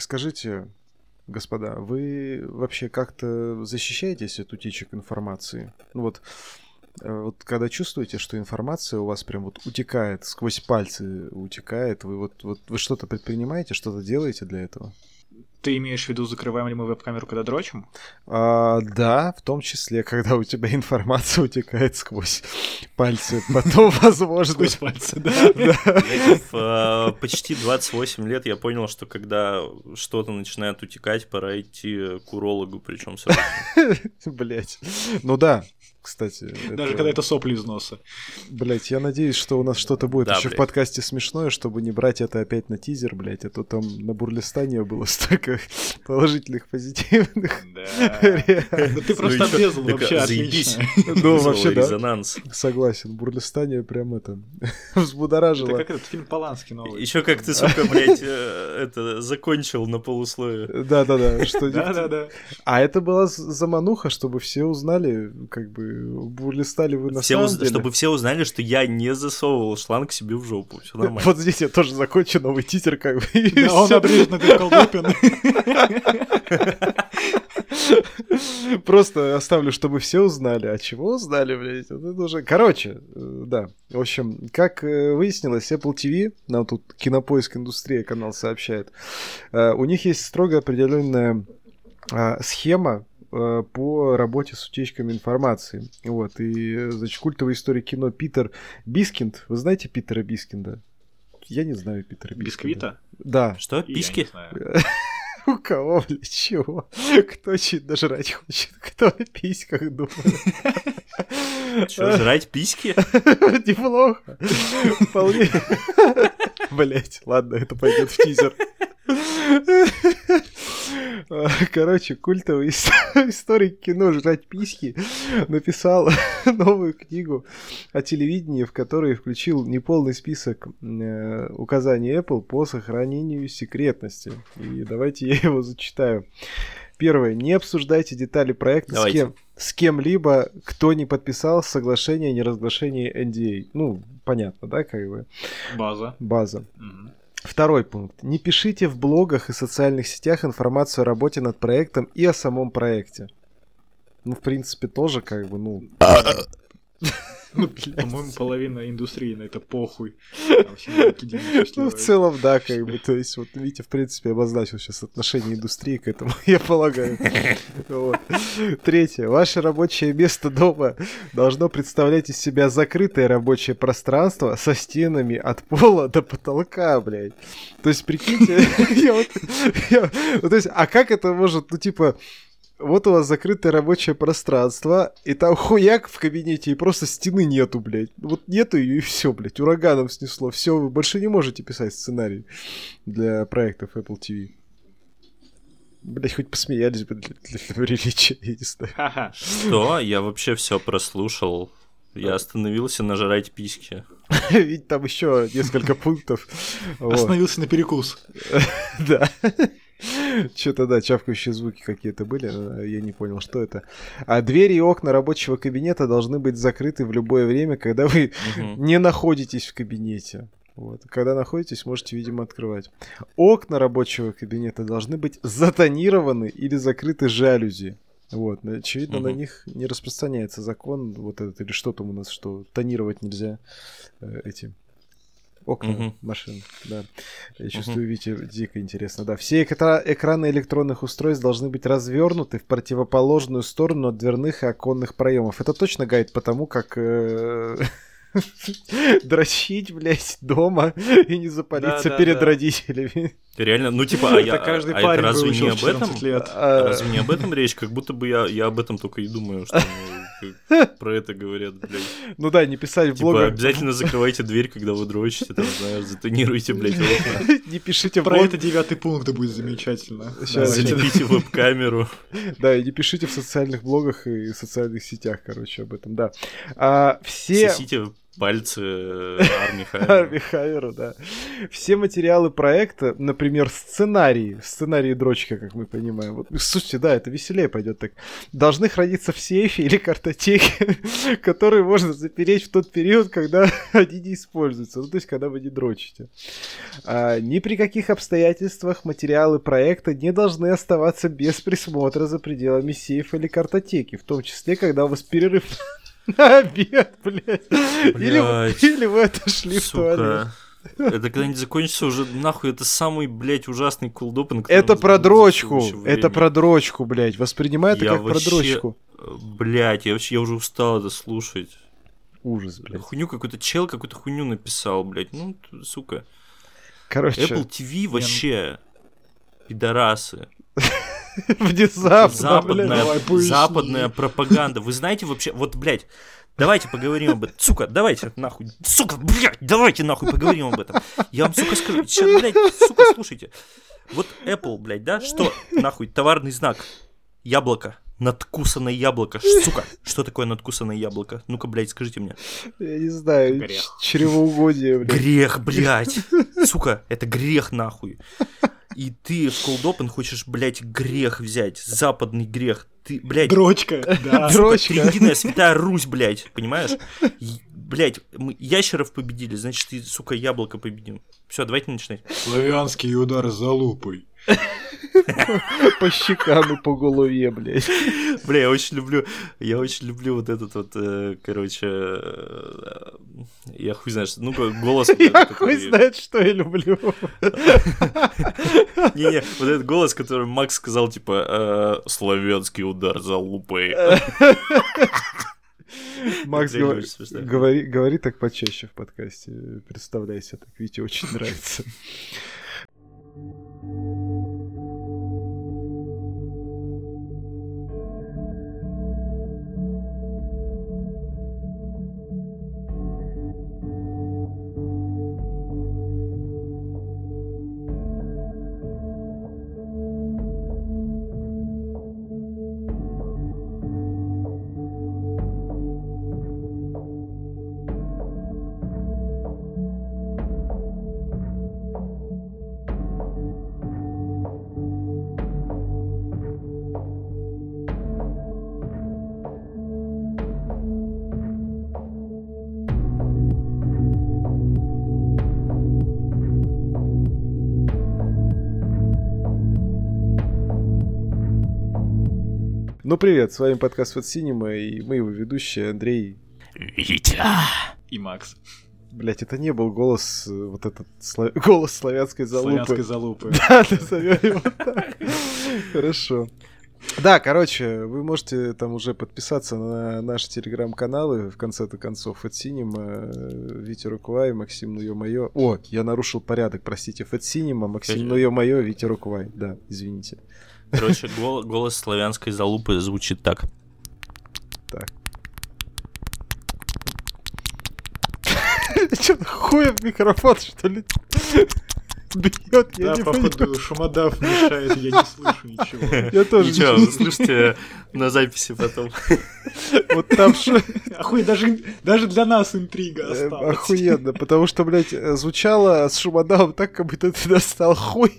Скажите, господа, вы вообще как-то защищаетесь от утечек информации? Ну вот, э, вот когда чувствуете, что информация у вас прям вот утекает, сквозь пальцы утекает, вы вот, вот вы что-то предпринимаете, что-то делаете для этого? Ты имеешь в виду, закрываем ли мы веб-камеру, когда дрочим? А, да, в том числе, когда у тебя информация утекает сквозь пальцы. Потом, возможно... Сквозь пальцы, да. А, почти 28 лет я понял, что когда что-то начинает утекать, пора идти к урологу, причем срочно. Блять. Ну да, кстати. Даже когда это сопли из носа. Блять, я надеюсь, что у нас что-то будет Да, еще в подкасте смешное, чтобы не брать это опять на тизер, блять, а то там на Бурлистане было столько положительных, позитивных. Да. Да ты просто Ну обрезал вообще отлично. Ну, вообще, да. резонанс. Согласен, Бурлистане прям это Это взбудоражило. как этот фильм Поланский новый. Еще как ты, сука, блядь, э, это закончил на полусловие. Да-да-да, что Да-да-да. А это была замануха, чтобы все узнали, как бы, бурлистали вы на Все самом уз- деле. Чтобы все узнали, что я не засовывал шланг себе в жопу. Все нормально. Вот здесь я тоже закончу новый титер, как бы. Да, он обрежет на Колдупин. Просто оставлю, чтобы все узнали. А чего узнали, блядь? Это уже... Короче, э, да. В общем, как э, выяснилось, Apple TV, нам тут Кинопоиск Индустрия канал сообщает, э, у них есть строго определенная а, схема по работе с утечками информации. Вот, и, э, значит, культовая история кино Питер Бискинд. Вы знаете Питера Бискинда? Я не знаю Питера Бискинда. Бисквита? Да. Что, И я письки? не знаю. У кого, блядь, чего? Кто чуть нажрать хочет? Кто о письках думает? Что, жрать письки? Неплохо. Вполне. Блять, ладно, это пойдет в тизер. Короче, культовый ис- историк кино «Жрать письки» написал новую книгу о телевидении, в которой включил неполный список э, указаний Apple по сохранению секретности. И давайте я его зачитаю. Первое. Не обсуждайте детали проекта с, кем, с кем-либо, кто не подписал соглашение о неразглашении NDA. Ну, понятно, да, как бы, База. база. Мгм. Второй пункт. Не пишите в блогах и социальных сетях информацию о работе над проектом и о самом проекте. Ну, в принципе, тоже как бы, ну... Ну. По-моему, половина индустрии на это похуй. Ну, в целом, да, как бы, то есть, вот Витя, в принципе, обозначил сейчас отношение индустрии к этому, я полагаю. Третье. Ваше рабочее место дома должно представлять из себя закрытое рабочее пространство со стенами от пола до потолка, блядь. То есть, прикиньте, я вот- ну, то есть, а как это может, ну, типа, вот у вас закрытое рабочее пространство, и там хуяк в кабинете, и просто стены нету, блядь. Вот нету ее, и все, блядь, ураганом снесло. Все, вы больше не можете писать сценарий для проектов Apple TV. Блять, хоть посмеялись бы для, для приличия, я не знаю. Что? Я вообще все прослушал. Я остановился на жрать письки. Ведь там еще несколько пунктов. Остановился на перекус. Да. Что-то, да, чавкающие звуки какие-то были, но я не понял, что это. А двери и окна рабочего кабинета должны быть закрыты в любое время, когда вы не находитесь в кабинете. Вот. Когда находитесь, можете, видимо, открывать. Окна рабочего кабинета должны быть затонированы или закрыты жалюзи. Вот, но, очевидно, на Мгм. них не распространяется закон вот этот, или что там у нас, что тонировать нельзя э, эти окна Мгм. машин, да. Я чувствую, Вите, дико интересно, да. Все экра- экраны электронных устройств должны быть развернуты в противоположную сторону от дверных и оконных проемов. Это точно гайд по тому, как э, дрочить, блядь, дома и не запалиться Да-да-да. перед родителями. Реально, ну типа, а, я, Это каждый а это парень разве выучил не об этом? 14 лет. А, Разве не об этом речь? Как будто бы я, я об этом только и думаю, что про это говорят, блядь. Ну да, не писать в Типа, блогах. обязательно закрывайте дверь, когда вы дрочите, там, знаю, затонируйте, блядь, окна. Не пишите в Про это девятый пункт будет замечательно. Залепите веб-камеру. Да, и не пишите в социальных блогах и социальных сетях, короче, об этом, да. А, все... Сосите пальцы э, Арми Хаммера. Арми Хаммера, да. Все материалы проекта, например, сценарии, сценарии дрочка, как мы понимаем. Вот, слушайте, да, это веселее пойдет так. Должны храниться в сейфе или картотеке, которые можно запереть в тот период, когда они не используются. Ну, то есть, когда вы не дрочите. А, ни при каких обстоятельствах материалы проекта не должны оставаться без присмотра за пределами сейфа или картотеки, в том числе, когда у вас перерыв на обед, блядь. Или, Блядь, или вы отошли в туалет. Сука. Это когда-нибудь закончится уже, нахуй, это самый, блядь, ужасный кулдоп. на котором Это про дрочку. Это про дрочку, блядь. Воспринимай это Я как вообще- про дрочку. Блядь, я вообще, я уже устал это слушать. Ужас, блядь. Хуйню какой-то чел какую-то хуйню написал, блядь. Ну, сука. Короче, Apple TV вообще пидорасы. внезапно, западная, блядь. давай западная пропаганда. Вы знаете вообще, вот, блядь, давайте поговорим об этом. Сука, давайте нахуй. Сука, блядь, давайте нахуй поговорим об этом. Я вам, сука, скажу. Сейчас, блядь, сука, слушайте. Вот Apple, блядь, да, что нахуй, товарный знак. Яблоко. Надкусанное яблоко. Сука, что такое надкусанное яблоко? Ну-ка, блядь, скажите мне. Я не знаю, Грех. чревоугодие, блядь. Грех, блядь. Сука, это грех нахуй. И ты в Cold Open хочешь, блядь, грех взять. Западный грех. Ты, блядь, Дрочка, да. Дро- Дрочка. Триединая святая Русь, блядь, понимаешь? Блядь, мы ящеров победили, значит, ты, сука, яблоко победим. Все, давайте начинать. Славянский удар за лупой. По щекам и по голове, блядь. Бля, я очень люблю, я очень люблю вот этот вот, э, короче, я хуй знаю, что- ну, голос. Я хуй знает, что я люблю. Не-не, вот этот голос, который Макс сказал, типа, э, славянский удар за лупой. Макс, говор- говори так почаще в подкасте. Представляйся так, Вите очень нравится. Ну, привет, с вами подкаст Фат Синема, и мы его ведущие Андрей. Витя. И Макс. Блять, это не был голос, э, вот этот сла- голос славянской залупы. Славянской залупы. Да, назовем его так. Хорошо. Да, короче, вы можете там уже подписаться на наши телеграм-каналы, в конце-то концов, Фэт Синема, Витя Руквай, Максим Ну Ё-Моё. О, я нарушил порядок, простите, Фэт Синема, Максим Ну Ё-Моё, Витя Руквай. Да, извините. Короче, гол- голос славянской залупы звучит так. Че, хуя в микрофон, что ли? Бьет, я Да, не понимаю. походу, шумодав мешает, я не слышу ничего. Я тоже Ничего, не вы слышите на записи потом. Вот там ш- Охуй, даже, даже для нас интрига э, осталась. охуенно, потому что, блядь, э, звучало с шумодавом так, как будто ты достал хуй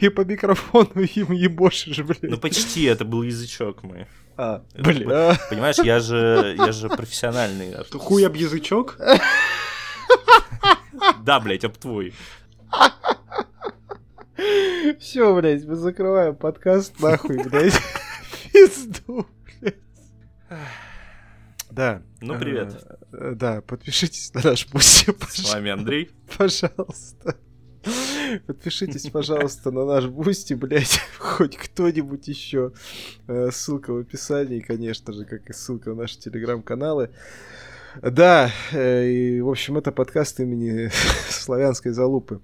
и по микрофону им ебошишь, Ну блядь. почти, это был язычок мой. А, бля. Понимаешь, я же, я же профессиональный артист. Что, Хуй об язычок? Да, блядь, об твой. Все, блядь, мы закрываем подкаст, нахуй, блядь. Пизду, блядь. Да. Ну, привет. Э, Да, подпишитесь на наш пусть, С вами Андрей. пожалуйста. Подпишитесь, пожалуйста, на наш Boosty, блядь, хоть кто-нибудь еще. Э, Ссылка в описании, конечно же, как и ссылка на наши телеграм-каналы. Да, э, и, в общем, это подкаст имени Славянской Залупы.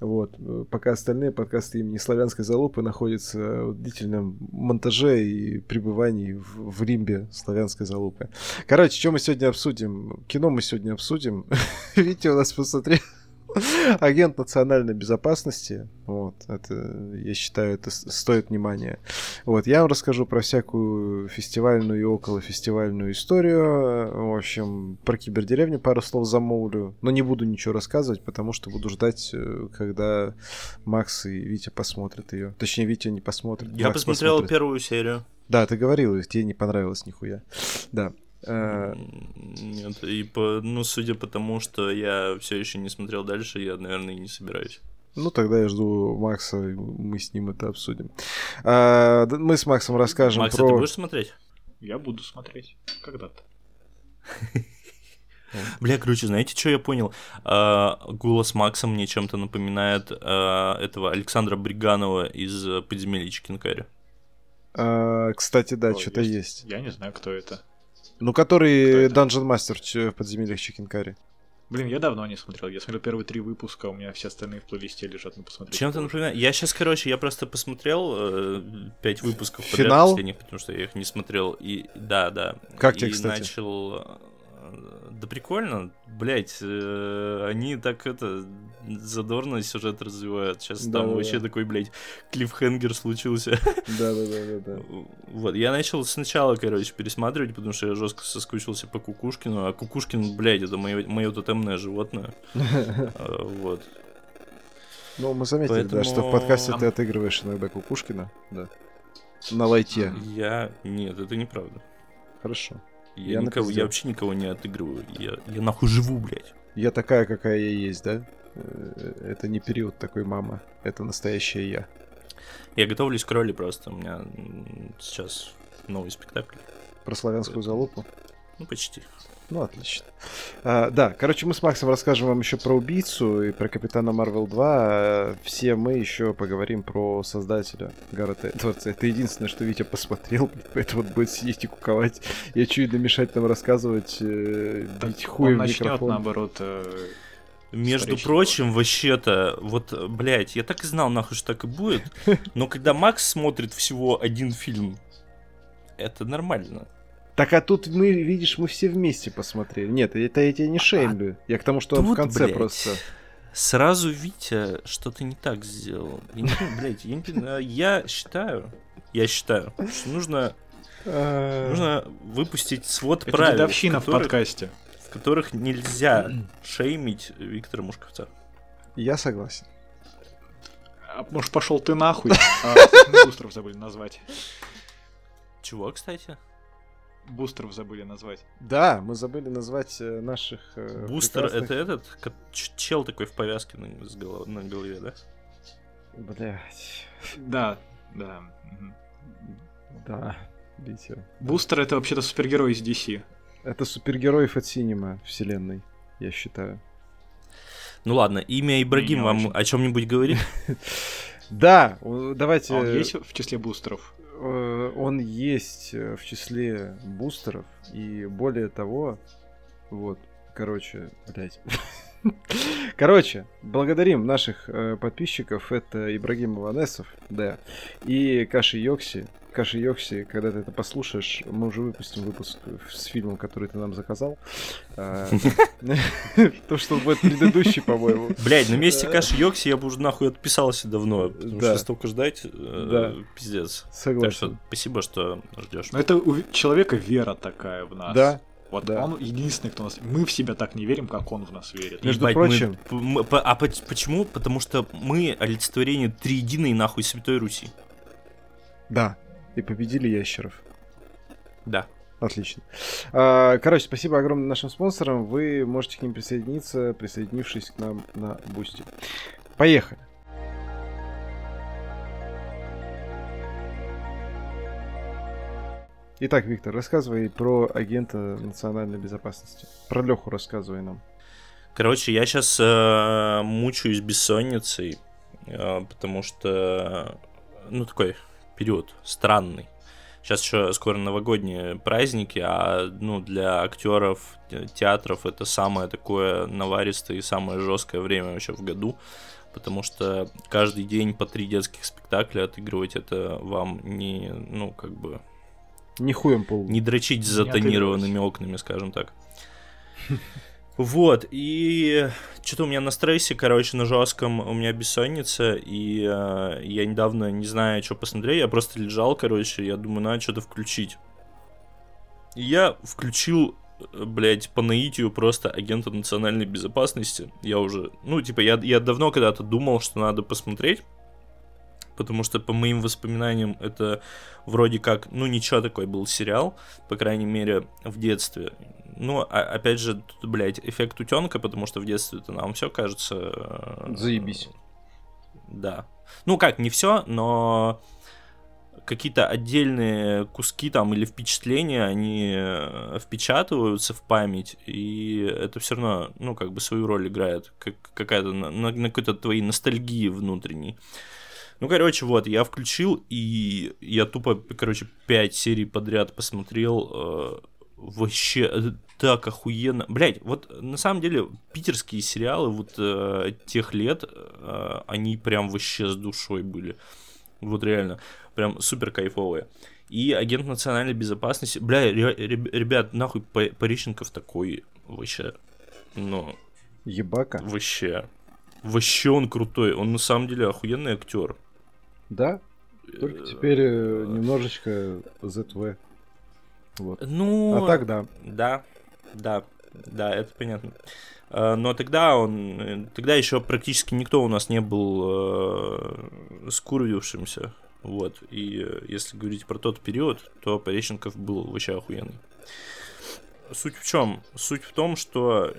Вот. э, Пока остальные подкасты имени Славянской Залупы находятся в длительном монтаже и пребывании в, в лимбе Славянской Залупы. Короче, что мы сегодня обсудим? Кино мы сегодня обсудим. Видите, у нас посмотрел Агент национальной безопасности. Вот, это, я считаю, это стоит внимания. Вот, я вам расскажу про всякую фестивальную и околофестивальную историю. В общем, про кибердеревню пару слов замолвлю. Но не буду ничего рассказывать, потому что буду ждать, э, когда Макс и Витя посмотрят ее. Точнее, Витя не посмотрит. Я Макс посмотрел посмотрит. первую серию. Да, ты говорил, тебе не понравилось нихуя. Да. Э, Нет, и по, ну, судя по тому, что я все еще не смотрел дальше, я, наверное, и не собираюсь. Ну, тогда я жду Макса, и мы с ним это обсудим. А, мы с Максом расскажем Макс, а про... ты будешь смотреть? Я буду смотреть когда-то. Бля, короче, знаете, что я понял? А, голос Макса мне чем-то напоминает а, этого Александра Бриганова из «Подземелья Чикенкари». А, кстати, да, что-то есть. Я не знаю, кто это. Ну, который? Dungeon Master в подземельях Чикенкари. Блин, я давно не смотрел. Я смотрел первые три выпуска, у меня все остальные в плейлисте лежат на посмотреть. Чем-то позже. напоминает. Я сейчас, короче, я просто посмотрел э, пять выпусков подряд Финал? последних, потому что я их не смотрел. И да, да. Как и тебе, кстати? начал. э, Да прикольно, блять, они так это задорно сюжет развивают. Сейчас там Да-да-да. вообще такой, блядь, клиффхенгер случился. Да-да-да-да. Вот, я начал сначала, короче, пересматривать, потому что я жестко соскучился по Кукушкину, а Кукушкин, блядь, это мое, мое тотемное животное. А, Вот. Ну, мы заметили, да, что в подкасте ты отыгрываешь иногда Кукушкина. Да. На лайте. Я... Нет, это неправда. Хорошо. Я, Я никого, я вообще никого не отыгрываю. Я, я нахуй живу, блядь. Я такая, какая я есть, да? Э, Это не период такой мама. Это настоящая я. Я готовлюсь к роли просто. У меня сейчас новый спектакль. Про славянскую залупу. Ну, почти. Ну, отлично. А, да, короче, мы с Максом расскажем вам еще про убийцу и про Капитана Марвел 2. А все мы еще поговорим про создателя Гаррета Эдвардса. Это единственное, что Витя посмотрел, поэтому он будет сидеть и куковать. Я чую намешать нам рассказывать, э, бить хуем Он начнет, микрофон. наоборот, э, Между прочим, вообще-то, вот, блядь, я так и знал, нахуй, что так и будет. Но когда Макс смотрит всего один фильм, это нормально. Так а тут мы, видишь, мы все вместе посмотрели. Нет, это я тебя не шеймлю. Я к тому, что он в конце блядь, просто... Сразу Витя что-то не так сделал. Я, не понимаю, блядь, я, не понимаю. я считаю, я считаю, что нужно, нужно выпустить свод это правил, дедовщина в в которых, подкасте. В которых нельзя шеймить Виктора Мушковца. Я согласен. А, может, пошел ты нахуй? А, Бустеров забыли назвать. Чего, кстати? Бустеров забыли назвать. Да, мы забыли назвать э, наших... э, Бустер прекрасных- это этот чел такой в повязке на, с голов- на голове, да? Блять. Да, да. Да. Бустер это вообще-то супергерой из DC. Это супергероев от Синема вселенной, я считаю. Ну ладно, имя Ибрагим вам очень. о чем-нибудь говорит? Да, давайте... А он есть в числе бустеров? э, он есть э, в числе бустеров, и более того, вот, короче, блять. Короче, благодарим наших э, подписчиков. Это Ибрагим Иванесов, да, и Каши Йокси. Каши Йокси, когда ты это послушаешь, мы уже выпустим выпуск с фильмом, который ты нам заказал. А, То, что будет предыдущий, по-моему. Блять, на месте Каши Йокси я бы уже нахуй отписался давно, потому что столько ждать, э, пиздец. Так что Согласен. спасибо, что ждешь. Это у человека вера такая в нас. Да, Вот да. он единственный, кто нас... Мы в себя так не верим, как он в нас верит. Между Ебать, мы- прочим- мы- по- а поч- почему? Потому что мы олицетворение триединой нахуй Святой Руси. да. И победили ящеров. Да. Отлично. А, Короче, спасибо огромное нашим спонсорам. Вы можете к ним присоединиться, присоединившись к нам на Boosty. Поехали. Итак, Виктор, рассказывай про агента национальной безопасности. Про Леху рассказывай нам. Короче, я сейчас мучаюсь бессонницей, э, потому что, ну, такой период странный. Сейчас еще скоро новогодние праздники, а ну, для актеров те- театров это самое такое наваристое и самое жесткое время вообще в году, потому что каждый день по три детских спектакля отыгрывать это вам не, ну, как бы, Не хуем пол. не дрочить с Не затонированными окнами, скажем так. Вот, и что-то у меня на стрессе, короче, на жестком, у меня бессонница, и э, я недавно не знаю, что посмотреть, я просто лежал, короче, я думаю, надо что-то включить. И я включил, э, блядь, по наитию просто агента национальной безопасности. Я уже, ну, типа, я, я давно когда-то думал, что надо посмотреть, потому что, по моим воспоминаниям, это вроде как, ну, ничего такой был сериал, по крайней мере, в детстве. Ну, а, опять же, тут, блядь, эффект утенка, потому что в детстве-то нам все кажется... э, Заебись. Да. Ну как, не все, но какие-то отдельные куски там или впечатления, они э, впечатываются в память, и это все равно, ну, как бы свою роль играет, как какая-то на, на, на какой-то твоей ностальгии внутренней. Ну, короче, вот, я включил, и я тупо, короче, пять серий подряд посмотрел. э, вообще э, так охуенно. Блять, вот на самом деле питерские сериалы вот э, тех лет, э, они прям вообще с душой были. Вот реально, прям супер кайфовые. И агент национальной безопасности. Бля, ре- ре- ребят, нахуй По- Пореченков такой вообще. Ну, Ебака. вообще. Вообще он крутой. Он на самом деле охуенный актер. Да? Только теперь э, немножечко ZV. Вот. Ну, А так да. Да, да, да, это понятно. Э, Но тогда он, э, тогда еще практически никто у нас не был э, скурвившимся. Вот. И э, если говорить про тот период, то Пореченков был вообще охуенный. Суть в чем? Суть в том, что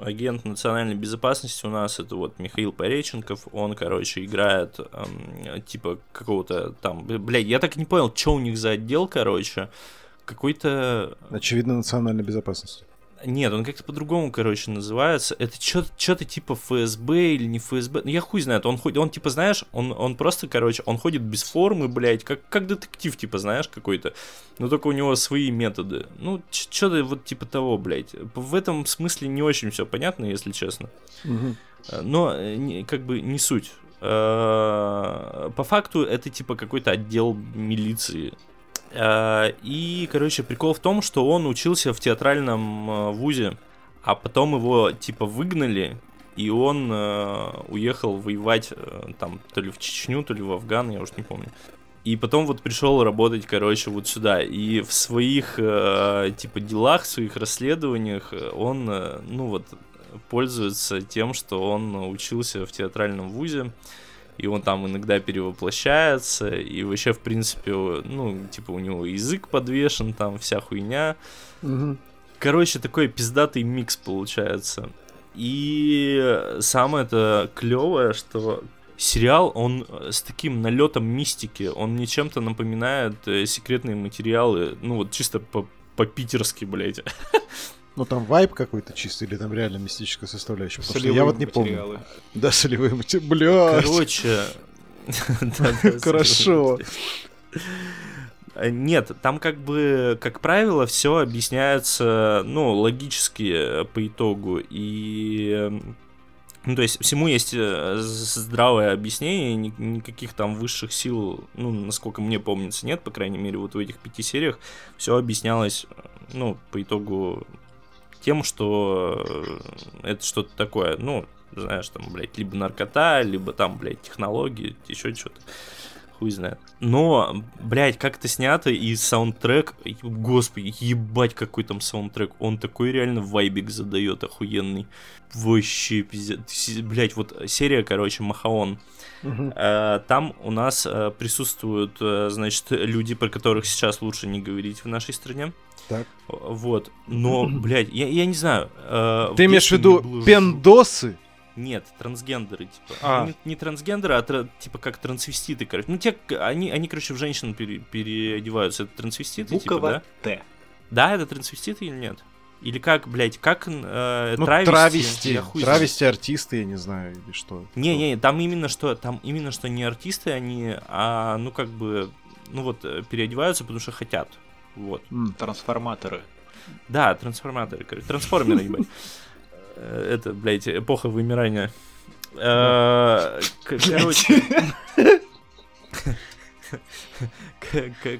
агент национальной безопасности у нас это вот Михаил Пореченков, он, короче, играет эм, типа какого-то там, блядь, я так и не понял, что у них за отдел, короче, какой-то Очевидно, национальная безопасность. Нет, он как-то по-другому, короче, называется. Это что-то типа ФСБ или не ФСБ. Ну, я хуй знает. Он, ходит, он типа, знаешь, он, он просто, короче, он ходит без формы, блядь, как, как детектив, типа, знаешь, какой-то. Но только у него свои методы. Ну, что-то вот типа того, блядь. В этом смысле не очень все понятно, если честно. Э, Но э, как бы не суть. Э, По факту это типа какой-то отдел милиции. Э, И, короче, прикол в том, что он учился в театральном э, вузе, а потом его типа выгнали, и он э, уехал воевать там то ли в Чечню, то ли в Афган, я уж не помню. И потом вот пришел работать, короче, вот сюда. И в своих, типа, делах, в своих расследованиях он, ну вот, пользуется тем, что он учился в театральном вузе, и он там иногда перевоплощается, и вообще, в принципе, ну, типа, у него язык подвешен, там вся хуйня. Мгм. Короче, такой пиздатый микс получается. И самое это клевое, что сериал, он э, с таким налетом мистики, он мне чем-то напоминает э, секретные материалы, ну вот чисто по- по-питерски, блядь. Ну там вайп какой-то чистый или там реально мистическая составляющая? Потому что Солевые я вот не помню. материалы. Да, солевые материалы. Бля. Короче... Хорошо. Нет, там как бы, как правило, все объясняется, ну, логически э, по итогу. И, э, ну, то есть всему есть э, здравое объяснение, ни- никаких там высших сил, ну, насколько мне помнится, нет, по крайней мере, вот в этих пяти сериях все объяснялось, э, ну, по итогу тем, что э, это что-то такое, ну, знаешь, там, блядь, либо наркота, либо там, блядь, технологии, еще что-то. Хуй знает. Но, блядь, как это снято, и саундтрек, господи, ебать, какой там саундтрек. Он такой реально вайбик задает охуенный. Вообще, пиздец. Блядь, вот серия, короче, Махаон. Э, Там у нас э, присутствуют, значит, люди, про которых сейчас лучше не говорить в нашей стране. Так. Вот. Но, блядь, я, я не знаю. э, Ты имеешь в виду было пендосы? нет, трансгендеры, типа. А. Ну, Не, не трансгендеры, а тра- типа как трансвеститы, короче. Ну, те, они, они короче, в женщин пере- переодеваются. Это трансвеститы, типа, Буква да? Т. Да, это трансвеститы или нет? Или как, блядь, как э, Ну, травести? травести. Я хуй. Травести артисты, я не знаю, или что. Не, не, там именно что, там именно что не артисты они, а ну как бы, ну вот э, переодеваются, потому что хотят. Вот. Трансформаторы. Да, трансформаторы, трансформеры, ебать. Э, Это, блядь, эпоха вымирания. Э, Короче.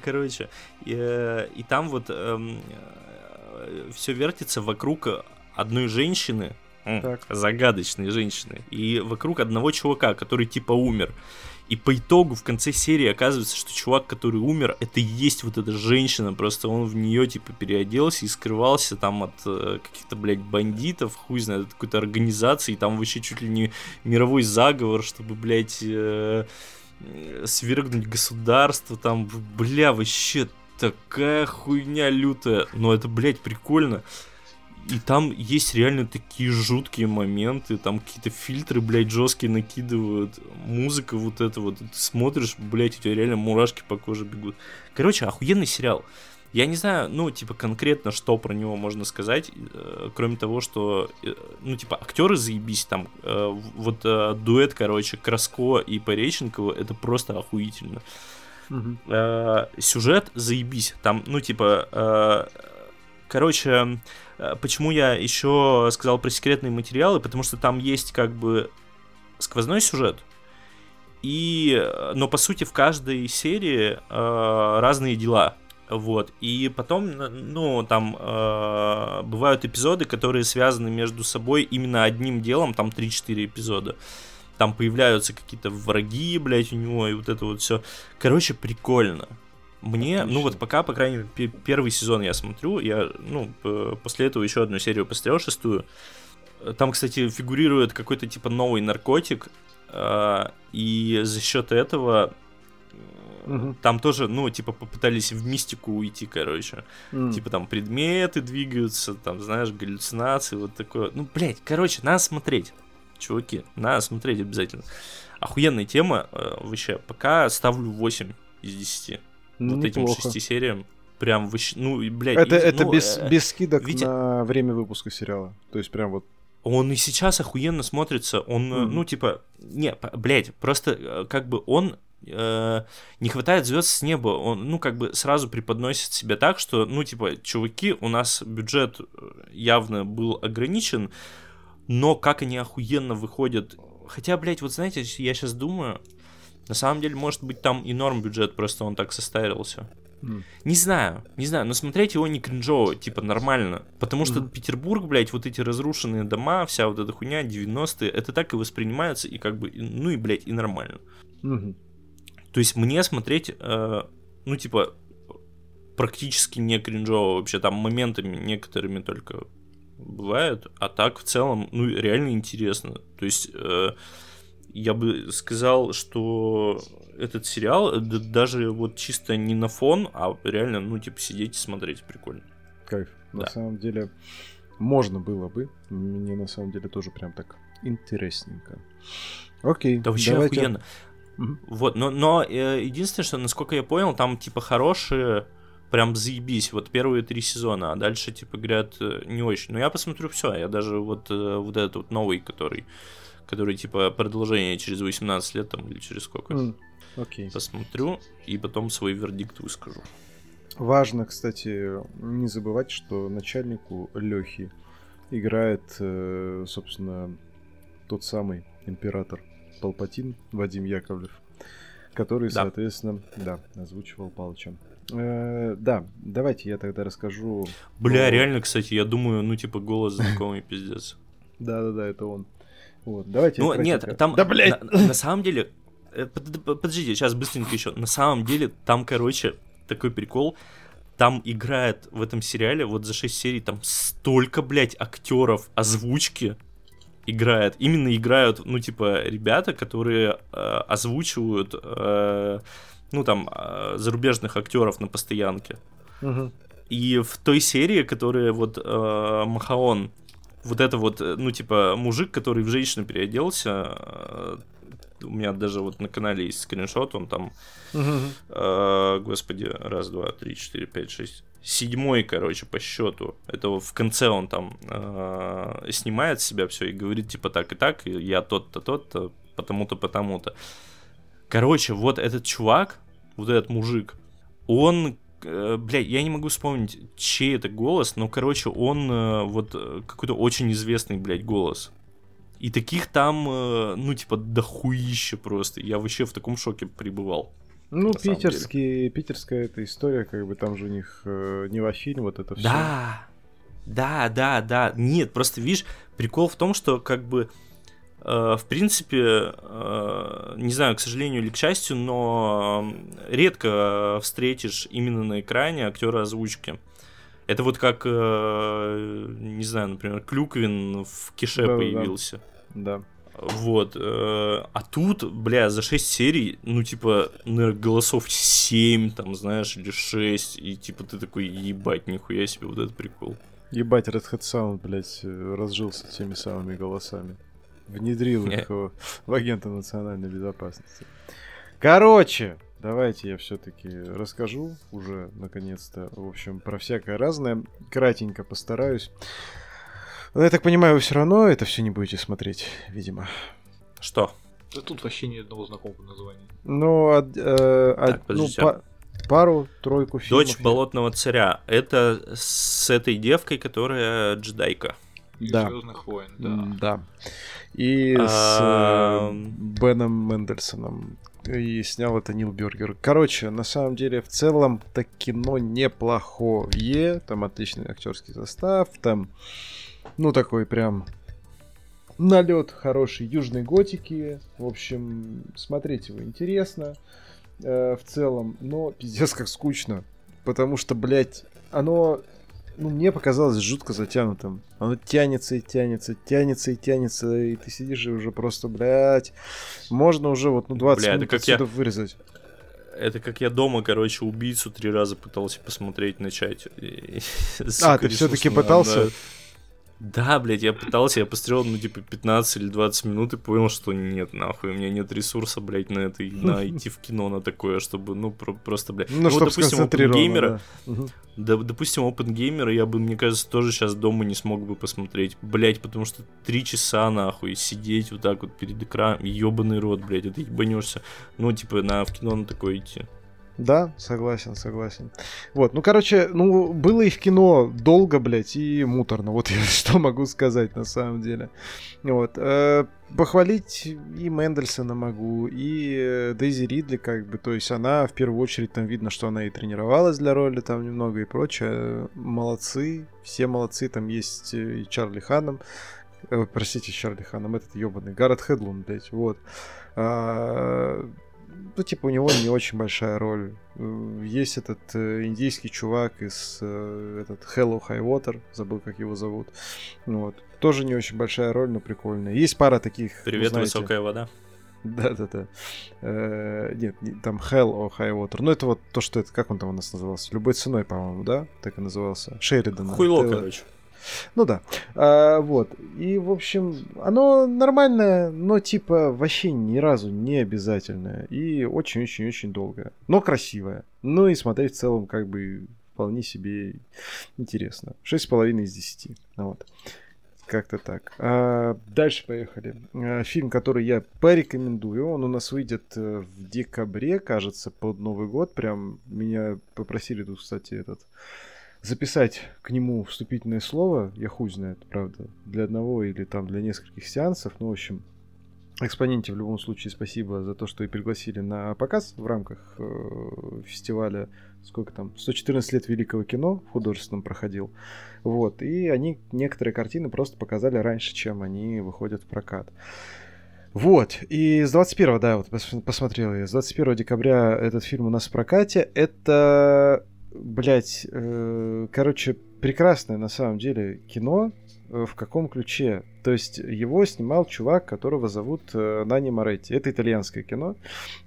Короче, и, э, и там вот все вертится вокруг одной женщины, Так. загадочной женщины, и вокруг одного чувака, который типа умер. И по итогу в конце серии оказывается, что чувак, который умер, это и есть вот эта женщина, просто он в нее типа переоделся и скрывался там от э, каких-то, блядь, бандитов, хуй знает, от какой-то организации, и там вообще чуть ли не мировой заговор, чтобы, блядь, э, э, свергнуть государство, там, бля, вообще такая хуйня лютая, но это, блядь, прикольно. И там есть реально такие жуткие моменты, там какие-то фильтры, блядь, жесткие накидывают, музыка вот эта вот, ты смотришь, блядь, у тебя реально мурашки по коже бегут. Короче, охуенный сериал. Я не знаю, ну, типа, конкретно, что про него можно сказать, э, кроме того, что, э, ну, типа, актеры заебись, там, э, вот э, дуэт, короче, Краско и Пореченкова, это просто охуительно. Мгм. Э, сюжет заебись. Там, ну, типа, э, короче, э, почему я еще сказал про секретные материалы, потому что там есть как бы сквозной сюжет. И, э, но по сути в каждой серии э, разные дела. Вот. И потом, ну, там э, бывают эпизоды, которые связаны между собой именно одним делом, там 3-4 эпизода. Там появляются какие-то враги, блядь, у него, и вот это вот все. Короче, прикольно. Мне, ну вот Отлично. пока, по крайней мере, пе- первый сезон я смотрю, я, ну, после этого еще одну серию посмотрел, шестую. Там, кстати, фигурирует какой-то типа новый наркотик, а, и за счет этого Мгм. там тоже, ну, типа, попытались в мистику уйти, короче. М. Типа там предметы двигаются, там, знаешь, галлюцинации, вот такое. Ну, блядь, короче, надо смотреть. Чуваки, надо смотреть обязательно. Охуенная тема, э, вообще. Пока ставлю 8 из 10. Ну, вот этим шести сериям. Прям вообще, ну, и, блядь. Это, и, это ну, без, э, без скидок Витя- на время выпуска сериала. То есть прям вот... Он и сейчас охуенно смотрится. Он, Мгм. ну, типа, не, блядь, просто э, как бы он э, не хватает звезд с неба. Он, ну, как бы сразу преподносит себя так, что, ну, типа, чуваки, у нас бюджет э, явно был ограничен, но как они охуенно выходят. Хотя, блядь, вот знаете, я сейчас думаю, на самом деле, может быть, там и норм бюджет, просто он так состарился. Не знаю, не знаю, но смотреть его не кринжово, типа нормально. Потому что Мгм. Петербург, блядь, вот эти разрушенные дома, вся вот эта хуйня, 90-е, это так и воспринимается, и как бы, ну и, блядь, и нормально. Мгм. То есть мне смотреть, э, ну, типа, практически не кринжово вообще, там моментами некоторыми только бывает, а так в целом, ну, реально интересно. То есть э, я бы сказал, что этот сериал э, даже вот чисто не на фон, а реально, ну, типа, сидеть и смотреть прикольно. Кайф. На Да. самом деле, можно было бы. Мне на самом деле тоже прям так интересненько. Окей, Да вообще давайте- охуенно. Вот, но, но э, единственное, что, насколько я понял, там, типа, хорошие, прям заебись, вот первые три сезона, а дальше, типа, говорят, э, не очень. Но я посмотрю все, я даже вот, э, вот этот вот новый, который, который, типа, продолжение через 18 лет, там, или через сколько, М, Окей. посмотрю, и потом свой вердикт выскажу. Важно, кстати, не забывать, что начальнику Лехи играет, э, собственно, тот самый император Палпатин Вадим Яковлев, который, Да. соответственно, да, озвучивал Палыча. Э, да, давайте я тогда расскажу. Бля, реально, кстати, я думаю, ну, типа, голос знакомый, пиздец. Да-да-да, это он. Вот, давайте. Ну, нет, там... Да, блядь! На, на самом деле... э, под- под- Подождите, сейчас быстренько еще. На самом деле, там, короче, такой прикол. Там играет в этом сериале, вот за 6 серий, там столько, блядь, актеров озвучки играет. Именно играют, ну, типа, ребята, которые э, озвучивают, э, ну, там, э, зарубежных актеров на постоянке. Мгм. И в той серии, которая вот э, Махаон, вот это вот, э, ну, типа, мужик, который в женщину переоделся, э, у меня даже вот на канале есть скриншот, он там, Мгм. э, господи, раз, два, три, четыре, пять, шесть, седьмой, короче, по счету. Это в конце он там э, снимает себя все и говорит, типа, так и так, и я тот-то, тот-то, потому-то, потому-то. Короче, вот этот чувак, вот этот мужик, он, э, блядь, я не могу вспомнить, чей это голос, но, короче, он э, вот э, какой-то очень известный, блядь, голос. И таких там, ну, типа, дохуище просто. Я вообще в таком шоке пребывал. Ну, питерский, питерская эта история, как бы там же у них э, не фильм, вот это все. Да, Да, да, да. Нет, просто видишь, прикол в том, что как бы в принципе, э, не знаю, к сожалению или к счастью, но редко встретишь именно на экране актера озвучки. Это вот как, э, не знаю, например, Клюквин в Кише Да-да-да. появился. Да. Вот. э, А тут, бля, за 6 серий, ну, типа, наверное, голосов 7, там, знаешь, или 6. И, типа, ты такой, ебать, нихуя себе, вот это прикол. Ебать, Red Hat Sound, блядь, э, разжился теми самыми голосами. Внедрил их в агента национальной безопасности. Короче, давайте я все-таки расскажу уже, наконец-то, в общем, про всякое разное. Кратенько постараюсь. Но я так понимаю, вы все равно это все не будете смотреть, видимо. Что? Да тут вообще ни одного знакомого названия. Ну, а, э, а- Так, ну, па- пару, тройку фильмов. Дочь болотного царя. Это с этой девкой, которая джедайка. Да. Звездных войн, да. Да. И с э, Беном Мендельсоном. И снял это Нил Бергер. Короче, на самом деле, в целом, так кино неплохое. Там отличный актерский состав. Там, ну, такой прям налет хорошей южной готики. В общем, смотреть его интересно. э, в целом, но пиздец как скучно. Потому что, блядь, оно ну, мне показалось жутко затянутым. Оно тянется и тянется, тянется и тянется, и ты сидишь и уже просто, блядь, можно уже вот, ну, 20 Бля, минут отсюда я- вырезать. Это как я дома, короче, убийцу три раза пытался посмотреть, начать. А, ты все-таки пытался? Да, блядь, я пытался, я посмотрел, ну, типа, 15 или 20 минут и понял, что нет, нахуй, у меня нет ресурса, блядь, на это, на идти в кино на такое, чтобы, ну, про- просто, блядь. Ну, вот, чтобы допустим, сконцентрированно, OpenGamer, да. Мгм. Да, допустим, OpenGamer я бы, мне кажется, тоже сейчас дома не смог бы посмотреть. Блять, потому что три часа, нахуй, сидеть вот так вот перед экраном, ебаный рот, блять, это ебанешься. Ну, типа, на, в кино на такое идти. Да, согласен, согласен. Вот, ну, короче, ну, было и в кино долго, блядь, и муторно. Вот я что могу сказать на самом деле. Вот. э, похвалить и Мендельсона могу, и э, Дейзи Ридли, как бы, то есть она, в первую очередь, там видно, что она и тренировалась для роли там немного и прочее. Молодцы, все молодцы, там есть э, и Чарли Ханом, э, простите, Чарли Ханом, этот ебаный, Гаррет Хедлун, блядь, вот. А, ну, типа, у него не очень большая роль. Есть этот э, индийский чувак из э, этот Hello High Water, забыл, как его зовут. Вот. Тоже не очень большая роль, но прикольная. Есть пара таких. Привет, знаете, высокая вода. Да-да-да. Э, Нет, не- там Hell or High Water. Ну, это вот то, что это, как он там у нас назывался? Любой ценой, по-моему, да? Так и назывался. Шеридан. Хуйло, короче. Ну да. А, вот. И, в общем, оно нормальное, но типа вообще ни разу не обязательное. И очень-очень-очень долгое. Но красивое. Ну и смотреть в целом как бы вполне себе интересно. 6,5 из 10. Ну Вот. Как-то так. А, дальше поехали. А, фильм, который я порекомендую. Он у нас выйдет э, в декабре, кажется, под Новый год. Прям меня попросили тут, кстати, этот записать к нему вступительное слово, я хуй знает, правда, для одного или там для нескольких сеансов, ну, в общем, Экспоненте в любом случае спасибо за то, что и пригласили на показ в рамках э, фестиваля, сколько там, 114 лет великого кино в художественном проходил. Вот, и они некоторые картины просто показали раньше, чем они выходят в прокат. Вот, и с 21, да, вот пос- посмотрел я, с 21 декабря этот фильм у нас в прокате. Это, блядь, э, короче, прекрасное на самом деле кино. Э, В каком ключе? То есть его снимал чувак, которого зовут э, Нани Моретти. Это итальянское кино.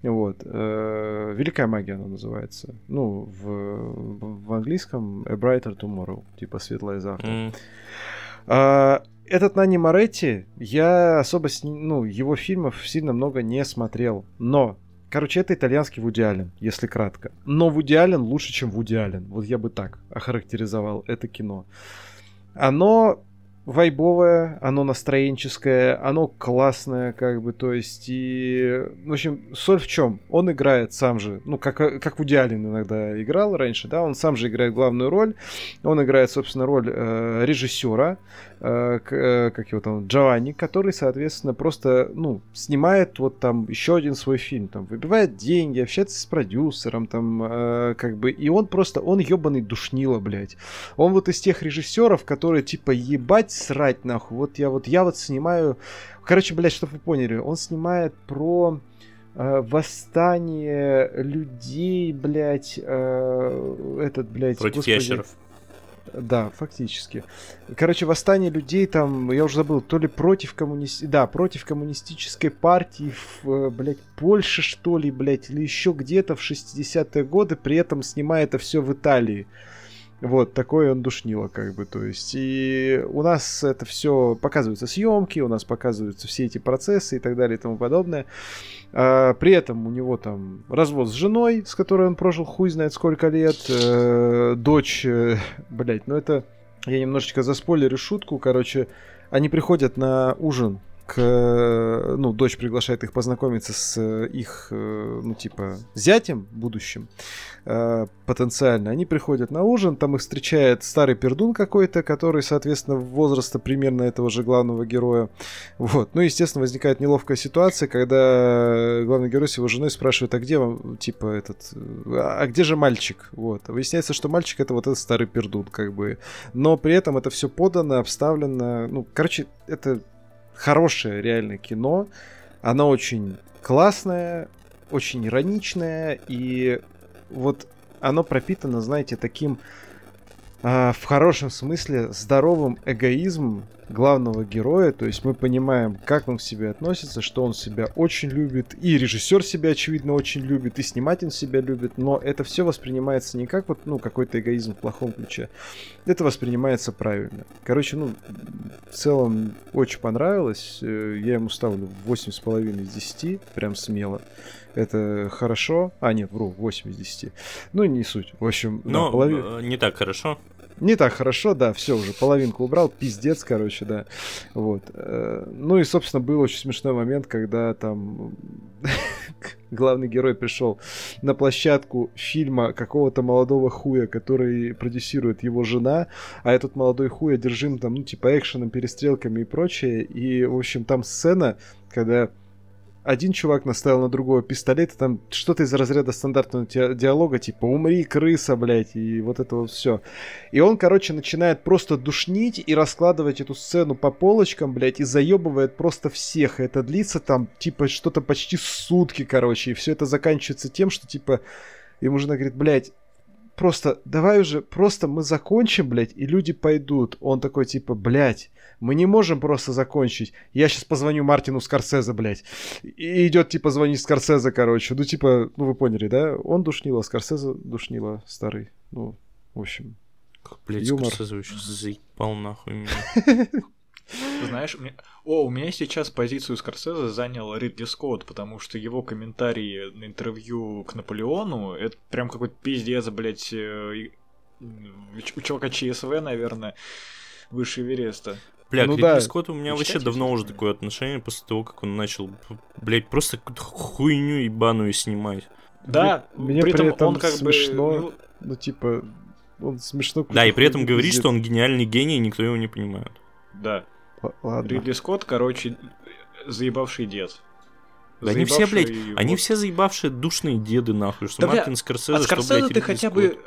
Вот. э, Великая магия оно называется. Ну, в, в английском A Brighter Tomorrow. Типа светлое завтра. М, А, этот Нани Моретти, я особо, с ну, его фильмов сильно много не смотрел. Но, короче, это итальянский Вуди Аллен, если кратко. Но Вуди Аллен лучше, чем Вуди Аллен. Вот я бы так охарактеризовал это кино. Оно вайбовое, оно настроенческое, оно классное, как бы, то есть, и, в общем, соль в чем? Он играет сам же, ну, как, как Вуди Аллен иногда играл раньше, да, он сам же играет главную роль, он играет, собственно, роль э, режиссера, как его там, Джованни, который, соответственно, просто, ну, снимает вот там еще один свой фильм, там, выбивает деньги, общается с продюсером, там, э, как бы, и он просто, он ебаный душнило, блядь. Он вот из тех режиссеров, которые, типа, ебать, срать, нахуй, вот я вот, я вот снимаю, короче, блядь, чтобы вы поняли, он снимает про э, восстание людей, блядь, э, этот, блядь, Против господи. ящеров. Да, фактически. Короче, восстание людей там, я уже забыл, то ли против коммунисти... Да, против коммунистической партии в, э, блядь, Польше, что ли, блядь, или еще где-то в 60-е годы, при этом снимая это все в Италии. Вот, такой он душнило, как бы, то есть. И у нас это все показываются съемки, у нас показываются все эти процессы и так далее и тому подобное. А, при этом у него там развод с женой, с которой он прожил хуй знает сколько лет. э, дочь, э, блять, ну это я немножечко заспойлерю шутку. Короче, они приходят на ужин к, э, ну, дочь приглашает их познакомиться с э, их, э, ну, типа, зятем будущим, потенциально. Они приходят на ужин, там их встречает старый пердун какой-то, который, соответственно, возраста примерно этого же главного героя. Вот. Ну, естественно, возникает неловкая ситуация, когда главный герой с его женой спрашивает, а где вам, типа, этот, э, а где же мальчик? Вот. Выясняется, что мальчик это вот этот старый пердун, как бы. Но при этом это все подано, обставлено. Ну, короче, это хорошее реально кино. Оно очень классное, очень ироничное, и вот оно пропитано, знаете, таким а, в хорошем смысле здоровым эгоизмом главного героя. То есть мы понимаем, как он к себе относится, что он себя очень любит, и режиссер себя, очевидно, очень любит, и снимать он себя любит, но это все воспринимается не как вот, ну, какой-то эгоизм в плохом ключе. Это воспринимается правильно. Короче, ну, в целом очень понравилось. Э, Я ему ставлю 8,5 из 10, прям смело. Это хорошо. А, нет, вру, 8 из 10. Ну, не суть. В общем, да, Но полови- э, не так хорошо. не так хорошо, да, все уже, половинку убрал, пиздец, короче, да. Вот. Э, Ну и, собственно, был очень смешной момент, когда там главный герой пришел на площадку фильма какого-то молодого хуя, который продюсирует его жена, а этот молодой хуй одержим там, ну, типа, экшеном, перестрелками и прочее. И, в общем, там сцена, когда один чувак наставил на другого пистолет, и там что-то из разряда стандартного ди- диалога, типа «умри, крыса, блядь», и вот это вот все. И он, короче, начинает просто душнить и раскладывать эту сцену по полочкам, блядь, и заебывает просто всех. И это длится там, типа, что-то почти сутки, короче, и все это заканчивается тем, что, типа, ему жена говорит, блядь, просто давай уже, просто мы закончим, блядь, и люди пойдут. Он такой, типа, блядь, мы не можем просто закончить. Я сейчас позвоню Мартину Скорсезе, блядь. И идет, типа, звонить Скорсезе, короче. Ну, типа, ну вы поняли, да? Он душнило, Скорсезе душнило, старый. Ну, в общем. Блять, Юмор. Скорсезе вообще заебал нахуй меня. Знаешь, у меня... О, у меня сейчас позицию Скорсезе занял Ридли Скотт, потому что его комментарии на интервью к Наполеону, это прям какой-то пиздец, блядь, э, у чувака ЧСВ, наверное, выше Эвереста. Бля, Ну к да. Ридли Скотту у меня вообще Мечтатель, давно уже такое отношение после того, как он начал, блять, просто какую-то хуйню ебаную снимать. Да, Мне при при этом этом он как смешно. бы... ну, Ну, типа, он смешно. Да, и при этом говорит, что он гениальный гений, и никто его не понимает. да, Л- Ладно. Ридли Скотт, короче, заебавший дед. Да они все, блядь, Заебавший они все заебавшие душные деды, нахуй, что Да, бля, Мартин Скорсезе, От что, Скорсезе блядь, ты Ридли хотя Скотт. бы...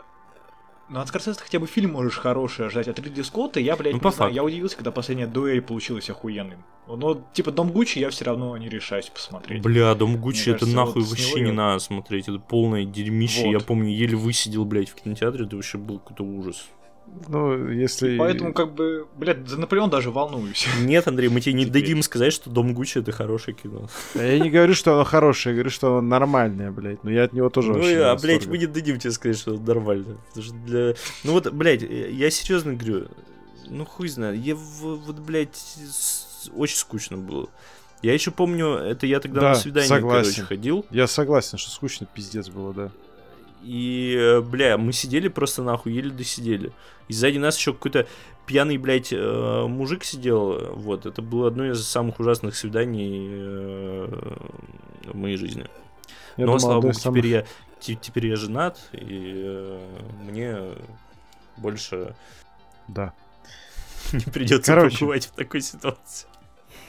Ну, от Скорсезе ты хотя бы фильм можешь хороший ожидать. От Ридли Скотта я, блядь, Ну, не по знаю, факту. я удивился, когда последняя дуэль получилась охуенным. Но, типа, Дом Гуччи я все равно не решаюсь посмотреть. Бля, Дом Гуччи, Мне это кажется, нахуй вот вообще не я- надо смотреть, это полное дерьмище. Вот. Я помню, еле высидел, блядь, в кинотеатре, это вообще был какой-то ужас. Ну, если... Поэтому, как бы, блядь, за Наполеон даже волнуюсь. Нет, Андрей, мы тебе не Теперь. дадим сказать, что Дом Гуччи это хорошее кино. А Я не говорю, что оно хорошее, я говорю, что оно нормальное, блядь. Но я от него тоже Ну, вообще и- а, блядь, мы не дадим тебе сказать, что это нормально. Потому что для... Ну вот, блядь, я серьезно говорю, ну хуй знает, я в- вот, блядь, с- очень скучно было. Я еще помню, это я тогда Да, на свидание, согласен. короче, ходил. Я согласен, что скучно пиздец было, да. И, э, бля, мы сидели просто нахуй, еле досидели. И сзади нас еще какой-то пьяный, блядь, э, мужик сидел. Вот, это было одно из самых ужасных свиданий э, в моей жизни. Я Но, думал, слава богу, самых- теперь я, те- теперь я женат, и мне больше Да. не придется Короче. побывать в такой ситуации.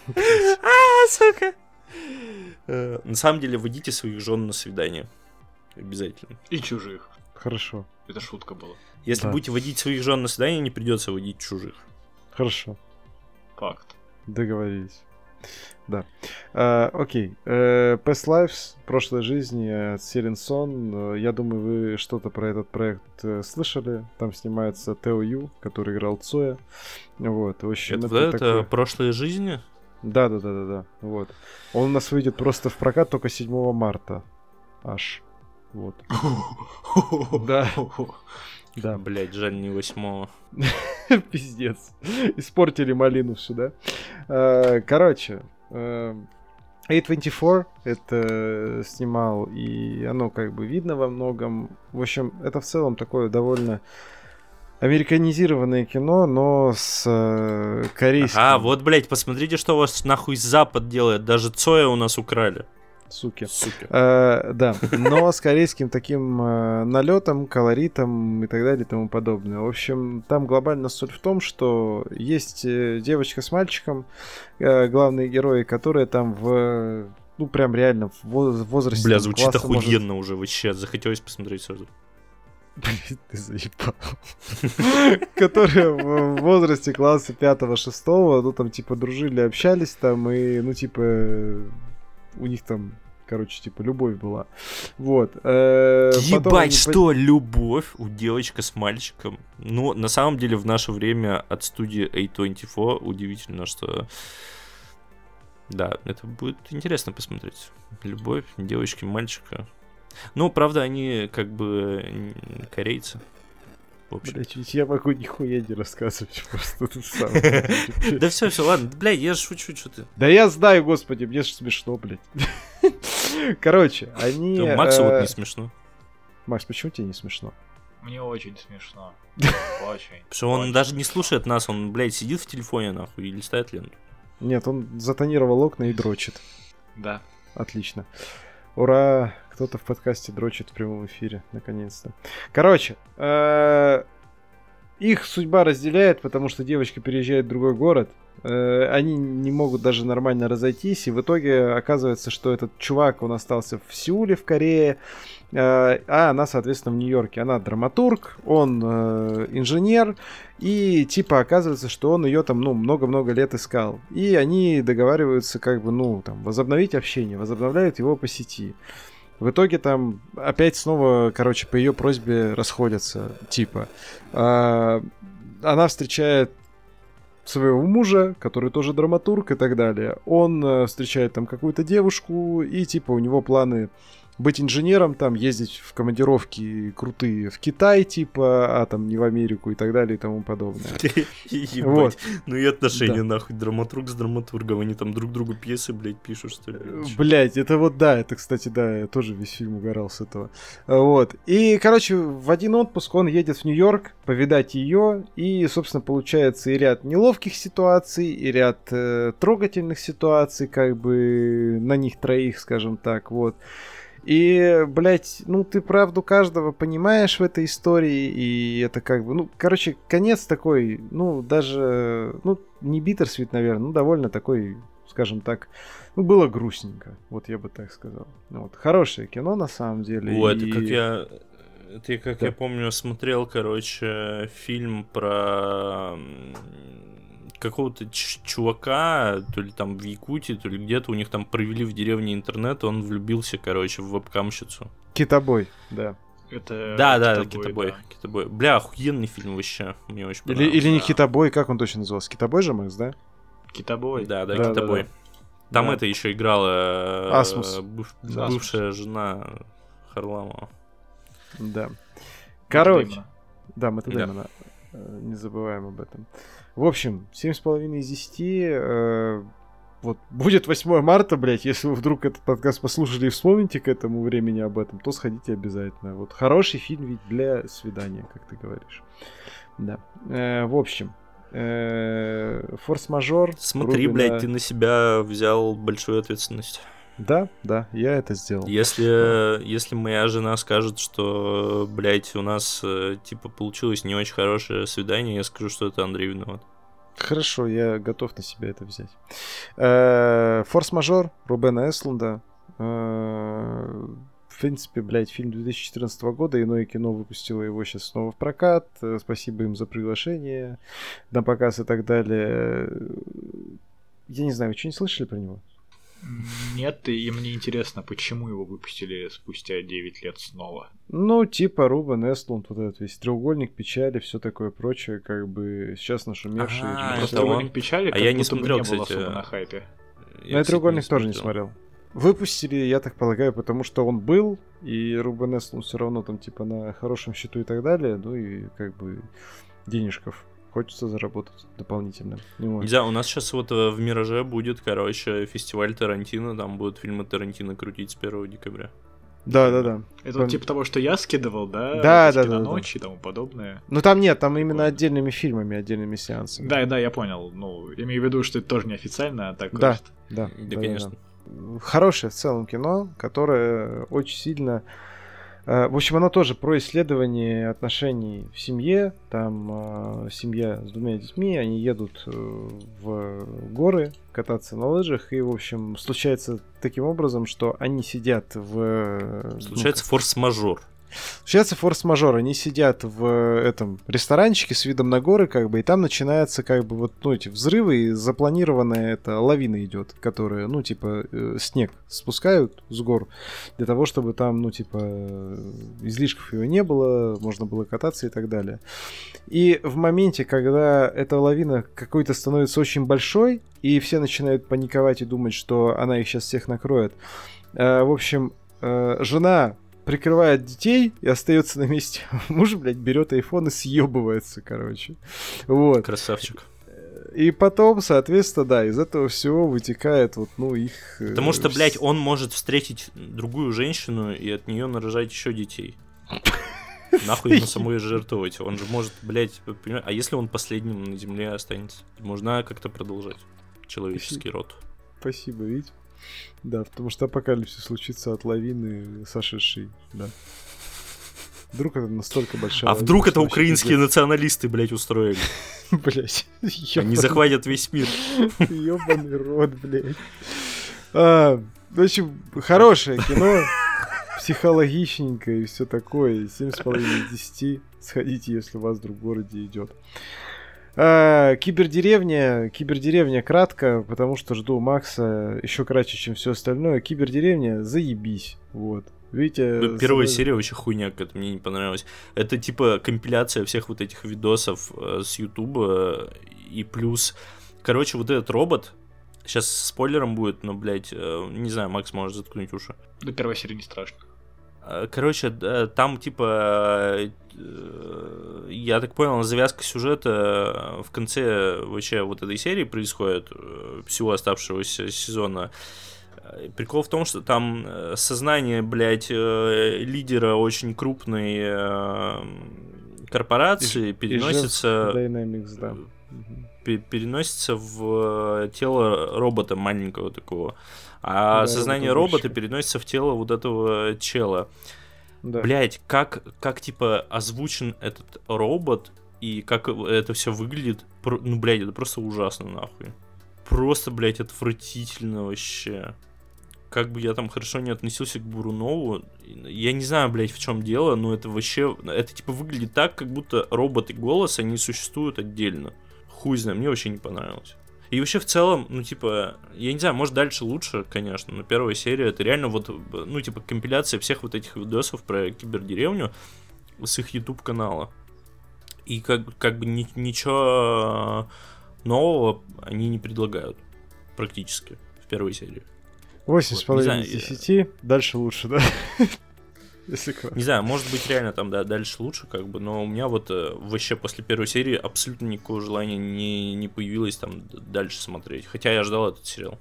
А, сука! На самом деле, водите своих жен на свидание. Обязательно. И чужих. Хорошо. Это шутка была. Если Да. будете водить своих жен на свидание, не придется водить чужих. Хорошо. Факт. Договорились. Да. А, окей. Э, Past Lives, прошлой жизни от Сирен Сон. Э, Я думаю, вы что-то про этот проект э, слышали. Там снимается Тео Ю, который играл Цоя. Вот, в общем, Это, это, вот это такой- прошлые жизни? Да, да, да, да, да. Вот. Он у нас выйдет просто в прокат только 7 марта. Аж. Вот. Да. Да. Блять, жаль, не восьмого. Пиздец. Испортили малину всю, да? Э, Короче, э, A24 это снимал, и оно как бы видно во многом. В общем, это в целом такое довольно американизированное кино, но с э, корейским. А, вот, блять, посмотрите, что у вас нахуй Запад делает. Даже Цоя у нас украли. Суки. Сука. Э, да, но с корейским таким э, налетом, колоритом и так далее и тому подобное. В общем, там глобально суть в том, что есть э, девочка с мальчиком, э, главные герои, которые там в ну прям реально в во- в возрасте Бля, звучит класса, может, охуенно уже вообще. Захотелось посмотреть сразу. Блин, ты заебал. Которые в возрасте класса 5-6, ну там типа дружили, общались там, и ну типа у них там, короче, типа любовь была. Вот. э, Ебать, что любовь у девочка с мальчиком. Ну, на самом деле, в наше время от студии A24 удивительно, что... Да, это будет интересно посмотреть. Любовь девочки, мальчика. Ну, правда, они как бы корейцы. Блять, ведь я могу нихуя не рассказывать, просто тут сам. Да все, все, ладно. Бля, я ж шучу, что ты. Да я знаю, господи, мне же смешно, блядь. Короче, они... Ну, Максу вот э, не смешно. Макс, почему тебе не смешно? Мне очень смешно. Очень. Потому что он даже не слушает нас, он, блядь, сидит в телефоне, нахуй, и листает ленту. Нет, он затонировал окна и дрочит. Да. Отлично. Ура! Кто-то в подкасте дрочит в прямом эфире, наконец-то. Короче, э, их судьба разделяет, потому что девочка переезжает в другой город. Э, Они не могут даже нормально разойтись, и в итоге оказывается, что этот чувак, он остался в Сеуле, в Корее, э, а она, соответственно, в Нью-Йорке. Она драматург, он э, инженер, и типа оказывается, что он ее там, ну, много-много лет искал. И они договариваются, как бы, ну, там, возобновить общение, возобновляют его по сети. В итоге там опять снова, короче, по ее просьбе расходятся, типа. А, она встречает своего мужа, который тоже драматург и так далее. Он э, встречает там какую-то девушку, и типа у него планы быть инженером, там ездить в командировки крутые в Китай, типа, а там не в Америку и так далее и тому подобное. Ебать. Вот. Ну и отношения, нахуй, драматург с драматургом. Они там друг другу пьесы, блядь, пишут, что ли. Блять, это вот да, это, кстати, да, я тоже весь фильм угорал с этого. Вот. И, короче, в один отпуск он едет в Нью-Йорк повидать ее, и, собственно, получается и ряд неловких ситуаций, и ряд э, трогательных ситуаций, как бы на них троих, скажем так, вот. И, блядь, ну ты правду каждого понимаешь в этой истории, и это как бы, ну, короче, конец такой, ну, даже, ну, не битерсвит, наверное, ну, довольно такой, скажем так, ну, было грустненько, вот я бы так сказал. Ну, Вот, хорошее кино, на самом деле. Вот, и- как я... Это я, как Да. я помню, смотрел, короче, фильм про какого-то чувака, то ли там в Якутии, то ли где-то у них там провели в деревне интернет, он влюбился, короче, в вебкамщицу. Китобой, да. Это да, да, китобой, китобой, да. китобой. Бля, охуенный фильм вообще, мне очень Или, понравился. или не да. Китобой, как он точно назывался? Китобой же, Макс, да? Китобой. Да, да, Да, да, китобой. да. Там Да. это еще играла э, Асмус. быв- Да. бывшая жена Харламова. Да. Короче. Да, Мэтта Да. Э, Не забываем об этом. В общем, 7,5 из 10. э, вот будет 8 марта, блядь, если вы вдруг этот подкаст послушали и вспомните к этому времени об этом, то сходите обязательно. Вот хороший фильм ведь для свидания, как ты говоришь. Да. Э, в общем, э, форс-мажор. Смотри, Рубина- блядь, ты на себя взял большую ответственность. Да, да, я это сделал. Если, если моя жена скажет, что, блядь, у нас, э, типа, получилось не очень хорошее свидание, я скажу, что это Андрей виноват. Хорошо, я готов на себя это взять. Э, Форс-мажор Рубена Эслунда. Э, В принципе, блядь, фильм 2014 года, иное кино выпустило его сейчас снова в прокат. Спасибо им за приглашение на показ и так далее. Я не знаю, вы что не слышали про него? Нет, и мне интересно, почему его выпустили спустя 9 лет снова. Ну, типа Рубен Эстлунд, вот этот весь треугольник печали, все такое прочее, как бы сейчас нашумевший. А, Просто? «Треугольник печали, А как я не смотрел, кстати. особо на хайпе. Я треугольник тоже не смотрел. смотрел. Выпустили, я так полагаю, потому что он был, и Рубен Эстлунд все равно там типа на хорошем счету и так далее, ну и как бы денежков хочется заработать дополнительно. Не может. знаю, у нас сейчас вот э, в Мираже будет, короче, фестиваль Тарантино, там будут фильмы Тарантино крутить с 1 декабря. Да, да, да. Это Пом- вот типа того, что я скидывал, да? Да, Вот да, эти да, да. «Киноночи» и тому подобное. Ну там нет, там именно Прикольно. отдельными фильмами, отдельными сеансами. Да, да, я понял. Ну, имею в виду, что это тоже неофициально, а так Да. просто. Да, Да, конечно. да. Хорошее в целом кино, которое очень сильно... э, В общем, оно тоже про исследование отношений в семье. Там э, семья с двумя детьми, они едут э, в горы кататься на лыжах, и, в общем, случается таким образом, что они сидят в... э, ну, Случается форс-мажор. Случается форс-мажор, они сидят в э, этом ресторанчике с видом на горы, как бы, и там начинается, как бы, вот, ну, эти взрывы, и запланированная эта лавина идет, которая, ну, типа, э, снег спускают с гор, для того, чтобы там, ну, типа, э, излишков его не было, можно было кататься и так далее. И в моменте, когда эта лавина какой-то становится очень большой, и все начинают паниковать и думать, что она их сейчас всех накроет, э, в общем, э, жена прикрывает детей и остается на месте. Муж, блядь, берет айфон и съебывается, короче. Вот. Красавчик. И потом, соответственно, да, из этого всего вытекает вот, ну, их... э, Потому что, блядь, он может встретить другую женщину и от нее нарожать еще детей. Нахуй ему самой жертвовать. Он же может, блядь, понимаешь, а если он последним на земле останется? Можно как-то продолжать человеческий род. Спасибо, Вить. Да, потому что апокалипсис случится от лавины сошедшей, да. Вдруг это настолько большая... А вдруг это украинские националисты, блядь, устроили? Блядь. Они захватят весь мир. Ёбаный рот, блядь. А, в общем, хорошее кино. Психологичненькое и все такое. 7,5 из 10. Сходите, если у вас вдруг в городе идет. А, кибердеревня. Кибердеревня кратко, потому что жду Макса еще кратче, чем все остальное. Кибердеревня, заебись. Вот. Видите, Ну, Первая с- серия вообще хуйня, какая-то мне не понравилась. Это типа компиляция всех вот этих видосов э, с Ютуба и плюс, короче, вот этот робот. Сейчас спойлером будет, но, блядь, э, не знаю, Макс может заткнуть уши. До первой серии не страшно. Э, Короче, да, там типа, э, я так понял, завязка сюжета в конце вообще вот этой серии происходит, э, всего оставшегося сезона. Э, Прикол в том, что там э, сознание, блядь, э, лидера очень крупной э, корпорации переносится, Dynamics, да. Переносится в э, тело робота маленького такого. А Да, сознание робота переносится в тело вот этого чела. Да. Блять, как, как типа озвучен этот робот и как это все выглядит, ну, блядь, это просто ужасно, нахуй. Просто, блядь, отвратительно вообще. Как бы я там хорошо не относился к Бурунову, я не знаю, блядь, в чем дело, но это вообще, это типа выглядит так, как будто робот и голос, они существуют отдельно. Хуй знаю, мне вообще не понравилось. И вообще в целом, ну типа, я не знаю, может дальше лучше, конечно, но первая серия это реально вот, ну типа компиляция всех вот этих видосов про кибердеревню с их YouTube канала. И как, как бы ни- ничего нового они не предлагают практически в первой серии. Восемь с Вот, из десяти. Дальше лучше, да? Если. Не знаю, может быть реально там, да, дальше лучше, как бы, но у меня вот э, вообще после первой серии абсолютно никакого желания не, не появилось там дальше смотреть. Хотя я ждал этот сериал.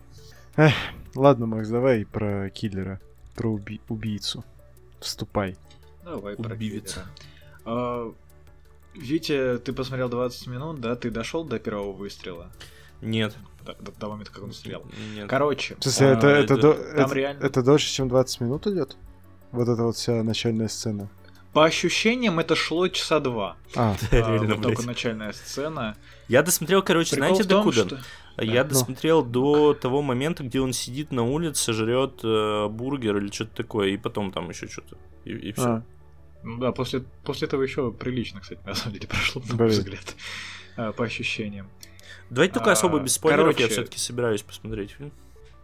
Ладно, Макс, давай про киллера, про уби- убийцу. Вступай. Давай про киллера. А, Витя, ты посмотрел 20 минут, да? Ты дошел до первого выстрела? Нет. До, до того момента, как он стрелял. Нет. Короче, смысле, а, это, это, это- до- там это- реально- это дольше, чем 20 минут идет? Вот эта вот вся начальная сцена. по ощущениям это шло часа два. А, А, Реально, вот только начальная сцена. Я досмотрел, короче, Прикол знаете, том, докуда? что... Я досмотрел до того момента, где он сидит на улице, жрет э, бургер или что-то такое, и потом там еще что-то. И, все. а, Ну да, после, после этого еще прилично, кстати, на самом деле прошло, на мой взгляд. А, По ощущениям. Давайте только А, особо без спойлеров, я все-таки собираюсь посмотреть фильм.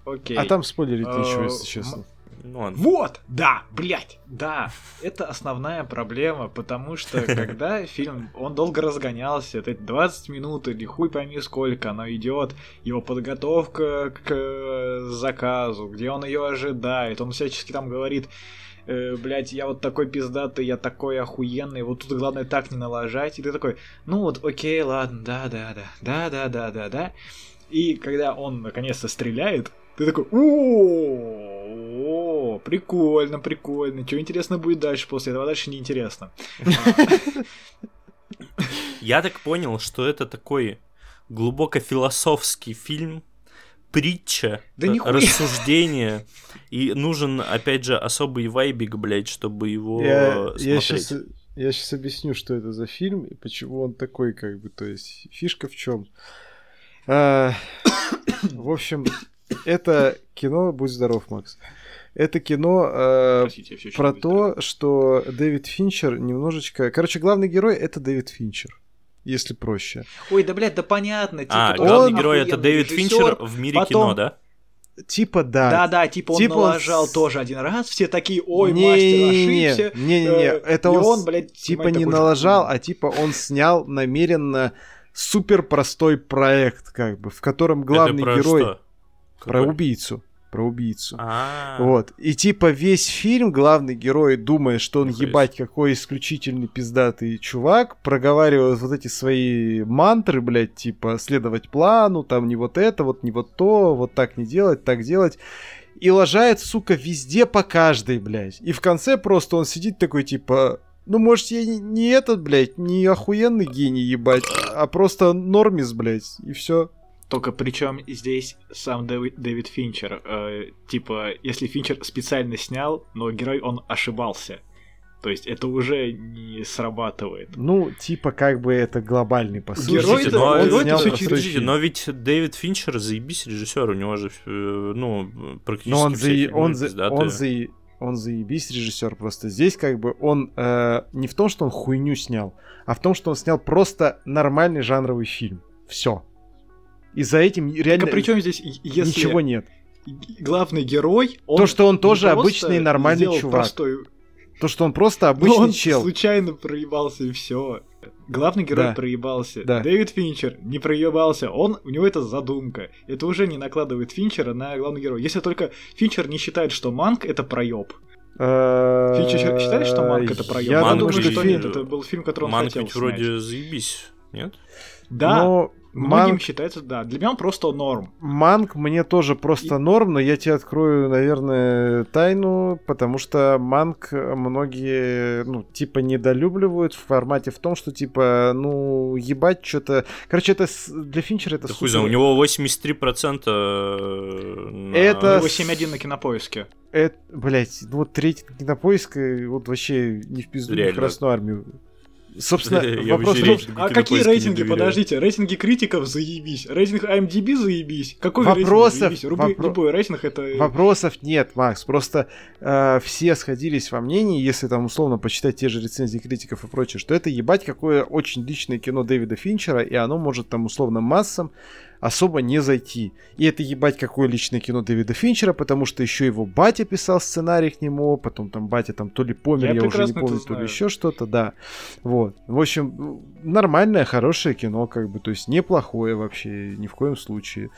Окей. а там спойлерить нечего, если честно. Ну. Вот, да, блядь, да, это основная проблема, потому что когда фильм, он долго разгонялся, это 20 минут или хуй пойми сколько оно идет, его подготовка к заказу, где он ее ожидает, он всячески там говорит, э, блядь, я вот такой пиздатый, я такой охуенный, вот тут главное так не налажать, и ты такой, ну вот, окей, ладно, да-да-да, да-да-да-да-да, и когда он наконец-то стреляет, ты такой, о, о, прикольно, прикольно. Что интересно будет дальше после этого? Дальше неинтересно. Я так понял, что это такой глубоко философский фильм, притча, Да рассуждение, и нужен, опять же, особый вайбик, блядь, чтобы его Я, смотреть. я, сейчас, я сейчас объясню, что это за фильм и почему он такой, как бы, то есть фишка в чем. в общем, это кино, будь здоров, Макс. Это кино э, Простите, про не то, что Дэвид Финчер немножечко... Короче, главный герой это Дэвид Финчер, если проще. Ой, да, блядь, да понятно. Типа, А, главный он герой это Дэвид режиссер. Финчер в мире потом- кино, да? Типа да. Да-да, типа он Типа он налажал с- тоже один раз, все такие, ой, Не- мастер не- ошибся. Не-не-не, э, это и он, он, блядь, типа снимает не же налажал, фильм. а типа он снял намеренно супер простой проект, как бы, в котором главный это про герой что? про Какой? убийцу, про убийцу. А, Вот. И типа весь фильм главный герой, думая, что он Нихуя ебать какой исключительный пиздатый чувак, проговаривает вот эти свои мантры, блядь, типа следовать плану, там не вот это, вот не вот то, вот так не делать, так делать. И лажает, сука, везде по каждой, блядь. И в конце просто он сидит такой, типа, ну, может, я не, не этот, блядь, не охуенный гений, ебать, а просто нормис, блядь, и все. Только причем здесь сам Дэвид, Дэвид Финчер. э, типа, если Финчер специально снял, но герой он ошибался. То есть это уже не срабатывает. Ну, типа, как бы это глобальный посыл. Герой Типа, это- он герой это снял простой подождите, но ведь Дэвид Финчер заебись режиссер, у него же, э, ну, практически Но он, все за, фильмы он, за, пиздатые. он, за, он заебись режиссер просто. Здесь как бы он э, не в том, что он хуйню снял, а в том, что он снял просто нормальный жанровый фильм. Все. И за этим реально Так а причем здесь, если ничего нет. главный герой, он То, что он тоже обычный нормальный чувак. простой- То, что он просто но обычный он чел. случайно проебался и все. Главный герой Да. проебался. Да. Дэвид Финчер не проебался. Он, у него это задумка. Это уже не накладывает Финчера на главного героя. Если только Финчер не считает, что Манк это проеб. Э, Финчер считает, что Манк это проеб? Я думаю, что нет. фильм... Это был фильм, который он Манк хотел ведь снять. вроде заебись, нет? Да, Но многим Манк считается, да. Для меня он просто норм. Манк мне тоже просто норм, но я тебе открою, наверное, тайну, потому что Манк многие, ну, типа, недолюбливают в формате в том, что, типа, ну, ебать, что-то... Короче, это с- для Финчера это Да хуй знает, у супер- него 83% на- Это- У него 7.1 на кинопоиске. Это, блять, ну вот третий кинопоиск, и вот вообще не в пизду, не в Реально. Красную Армию. Собственно, Я вопрос в том, А какие рейтинги? Подождите, рейтинги критиков заебись. Рейтинг IMDb заебись. Какой Вопросов- рейтинг заебись? Руби- вопро- Любой рейтинг это... Вопросов нет, Макс. Просто э, все сходились во мнении, если там условно почитать те же рецензии критиков и прочее, что это ебать какое очень личное кино Дэвида Финчера, и оно может там условно массам особо не зайти. И это ебать какое личное кино Дэвида Финчера, потому что еще его батя писал сценарий к нему, потом там батя там то ли помер, Я я, уже не помню, то ли еще что-то, да. Вот. В общем, нормальное, хорошее кино, как бы, то есть неплохое вообще, ни в коем случае.